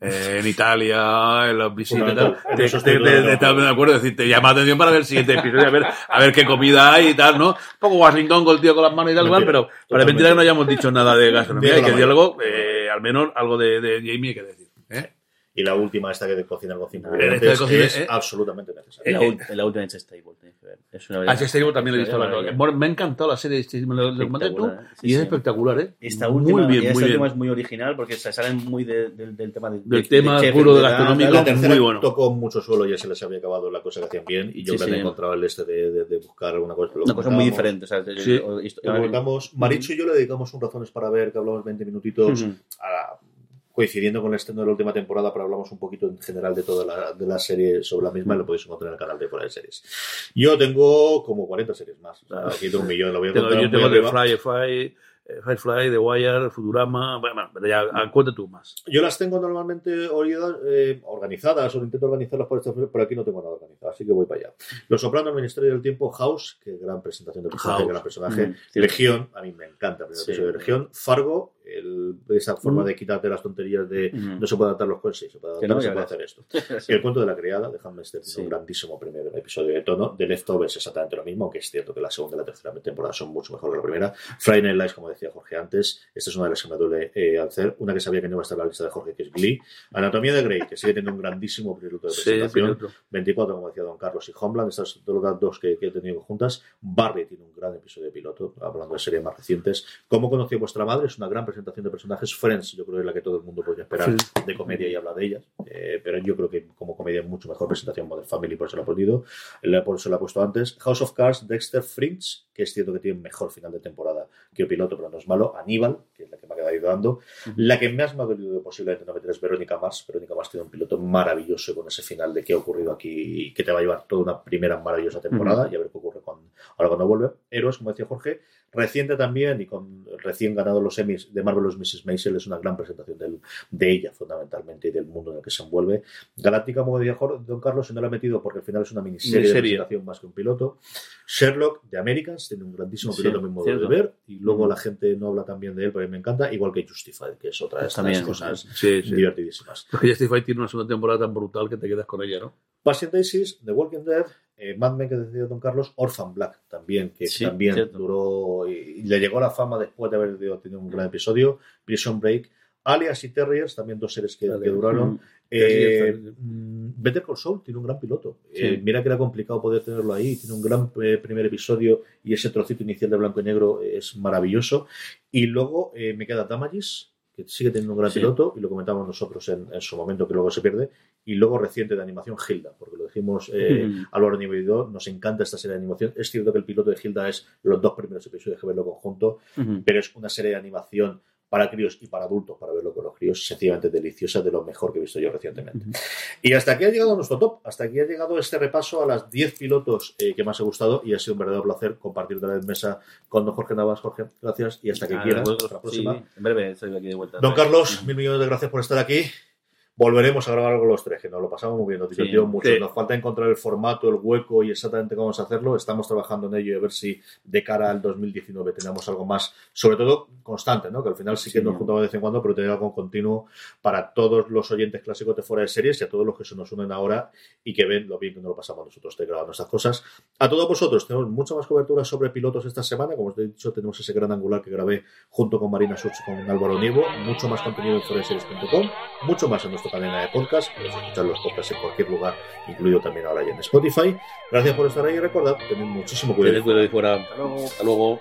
S2: Eh, en Italia, en los visitas tal. Te,
S1: eso
S2: te, te- te- me acuerdo de decir, te llama la atención para ver el siguiente episodio, a ver, a ver qué comida hay y tal, ¿no? Un poco Washington con el tío con las manos y tal, igual,
S1: Mentira,
S2: pero para mentira que no hayamos dicho nada de gastronomía y que
S1: Lamayo.
S2: diálogo, eh, al menos algo de, de Jamie hay que decir. ¿eh?
S1: Y la última, esta que de cocinar con cinco
S2: Ah, de
S1: ingredientes,
S2: cocina,
S1: es
S2: eh.
S1: absolutamente necesaria.
S3: La, ul- la última es Stable. Es una
S2: A ese Stable también lo he visto.
S3: una
S2: la-. Bueno, me ha encantado la serie, me lo, lo comenté tú,
S3: ¿eh? Sí,
S2: y es
S3: sí.
S2: espectacular, ¿eh?
S3: Esta última,
S2: muy bien,
S3: y esta
S2: muy
S3: última
S2: bien.
S3: es muy original porque se salen muy de- del- del tema de,
S2: Del
S3: de-
S2: tema
S3: de chef,
S2: puro de
S3: la-
S2: gastronómico.
S1: La tercera
S2: muy bueno.
S1: tocó mucho suelo, ya se les había acabado la cosa que hacían bien y yo
S3: Sí,
S1: creo que
S3: sí.
S1: encontraba el este de, de- de buscar alguna cosa.
S3: Una cosa muy diferente. O sea,
S1: Maricho y yo le dedicamos un razones para ver, que hablamos 20 minutitos, a- coincidiendo con el estreno de la última temporada, pero hablamos un poquito en general de toda la, de la serie sobre la misma y lo podéis encontrar en el canal de Fuera de Series. Yo tengo como 40 series más. O sea, aquí tengo un millón, lo voy a contar
S2: yo tengo de. Firefly, eh, Firefly, The Wire, Futurama, bueno, ya, ah, cuenta tú más.
S1: Yo las tengo normalmente eh, organizadas o intento organizarlas por este pero aquí no tengo nada organizado, así que voy para allá. Los Sopranos, el Ministerio del Tiempo, House, que gran presentación de personaje, gran personaje.
S3: Mm.
S1: Legión, a mí me encanta el primer episodio de Legión. Fargo, el- esa forma de quitarte las tonterías de
S3: Mm.
S1: no se puede adaptar los sí, se puede
S3: Que
S1: adaptar,
S3: no,
S1: se puede hacer esto.
S3: Sí.
S1: El cuento de la criada, déjame este
S3: Sí.
S1: un grandísimo primer episodio de tono. The Leftovers exactamente lo mismo, aunque es cierto que la segunda y la tercera temporada son mucho mejor que la primera. Friday Night Lights, como decía Jorge antes, esta es una de las que me duele eh, hacer. Una que sabía que no iba a estar en la lista de Jorge, que es Glee. Anatomía de Grey, que sigue teniendo un grandísimo piloto de
S2: Sí,
S1: presentación.
S2: piloto.
S1: 24, como decía Don Carlos, y Homeland, estas dos que, que he tenido juntas. Barry tiene un gran episodio de piloto, hablando de series más recientes. ¿Cómo conocí a vuestra madre? Es una gran presentación de personajes. Friends, yo creo que es la que todo el mundo podría esperar de comedia y habla de ellas. Eh, pero yo creo que como comedia es mucho mejor presentación Modern Family, por eso la he ponido. La- Por eso la he puesto antes. House of Cards, Dexter, Fringe, que es cierto que tiene mejor final de temporada que el piloto, pero no es malo. Aníbal, que es la que me ha quedado ayudando. La que más me ha dolido posiblemente no meter es Verónica Mars. Verónica Mars tiene un piloto maravilloso con ese final de qué ha ocurrido aquí y que te va a llevar toda una primera maravillosa temporada y a ver qué ocurre con, ahora cuando vuelve. Héroes, como decía Jorge, reciente también y con recién ganado los Emmys de Marvelous Mrs. Maisel, es una gran presentación del- de ella fundamentalmente y del mundo en el que se envuelve. Galáctica, como decía Don Carlos, se no la ha metido porque al final es una miniserie, de presentación más que un piloto. Sherlock de Americans tiene un grandísimo
S3: Sí,
S1: piloto a mi modo
S3: cierto.
S1: de ver y luego la gente no habla tan bien de él, pero a mí me encanta, igual que Justified, que es otra de estas
S3: También,
S1: cosas
S2: Sí, sí.
S1: divertidísimas.
S2: Porque Justify tiene una segunda temporada tan brutal que te quedas con ella, ¿no?
S1: Patient Daisies, The Walking Dead, eh, Mad Men que decía Don Carlos, Orphan Black también, que
S3: Sí,
S1: también
S3: cierto.
S1: duró y, y le llegó la fama después de haber tenido un gran episodio, Prison Break, Alias y Terriers, también dos series que, duraron.
S3: Mm.
S1: Eh, mm, Better Call Saul tiene un gran piloto. Eh, mira que era complicado poder tenerlo ahí. Tiene un gran eh, primer episodio y ese trocito inicial de blanco y negro es maravilloso. Y luego me queda Damages, que sigue teniendo un gran
S3: Sí.
S1: piloto y lo comentamos nosotros en, en su momento, que luego se pierde. Y luego reciente de animación, Hilda, porque lo dijimos eh,
S3: Mm.
S1: Álvaro Nivelidor, nos encanta esta serie de animación. Es cierto que el piloto de Hilda es los dos primeros episodios que verlo conjunto, pero es una serie de animación para críos y para adultos, para verlo críos, sencillamente deliciosa, de lo mejor que he visto yo recientemente. Y hasta aquí ha llegado nuestro top, hasta aquí ha llegado este repaso a las 10 pilotos eh, que más he gustado y ha sido un verdadero placer compartir de la mesa con don Jorge Navas. Jorge, gracias y hasta que
S3: Ah,
S1: quieras. Hasta la
S3: sí,
S1: próxima.
S3: en breve estoy aquí de vuelta.
S1: Don Carlos, mil millones de gracias por estar aquí. Volveremos a grabar algo los tres, que nos lo pasamos muy bien, nos
S3: Sí,
S1: divertimos mucho.
S2: sí.
S1: Nos falta encontrar el formato, el hueco y exactamente cómo vamos a hacerlo. Estamos trabajando en ello y a ver si de cara al 2019 tenemos algo más, sobre todo constante, ¿no? Que al final sí que
S3: Sí.
S1: nos juntamos de vez en cuando, pero tener algo continuo para todos los oyentes clásicos de fuera de series y a todos los que se nos unen ahora y que ven lo bien que nos lo pasamos nosotros de grabar nuestras cosas. A todos vosotros, tenemos mucha más cobertura sobre pilotos esta semana. Como os he dicho, tenemos ese gran angular que grabé junto con Marina Such con Álvaro Nievo. Mucho más contenido en foreseries.com, mucho más en nuestra cadena de podcast. Podéis escuchar los podcasts en cualquier lugar, incluido también ahora ya en Spotify. Gracias por estar ahí y recordad, tened muchísimo cuidado.
S2: Tened cuidado de fuera. Hasta luego.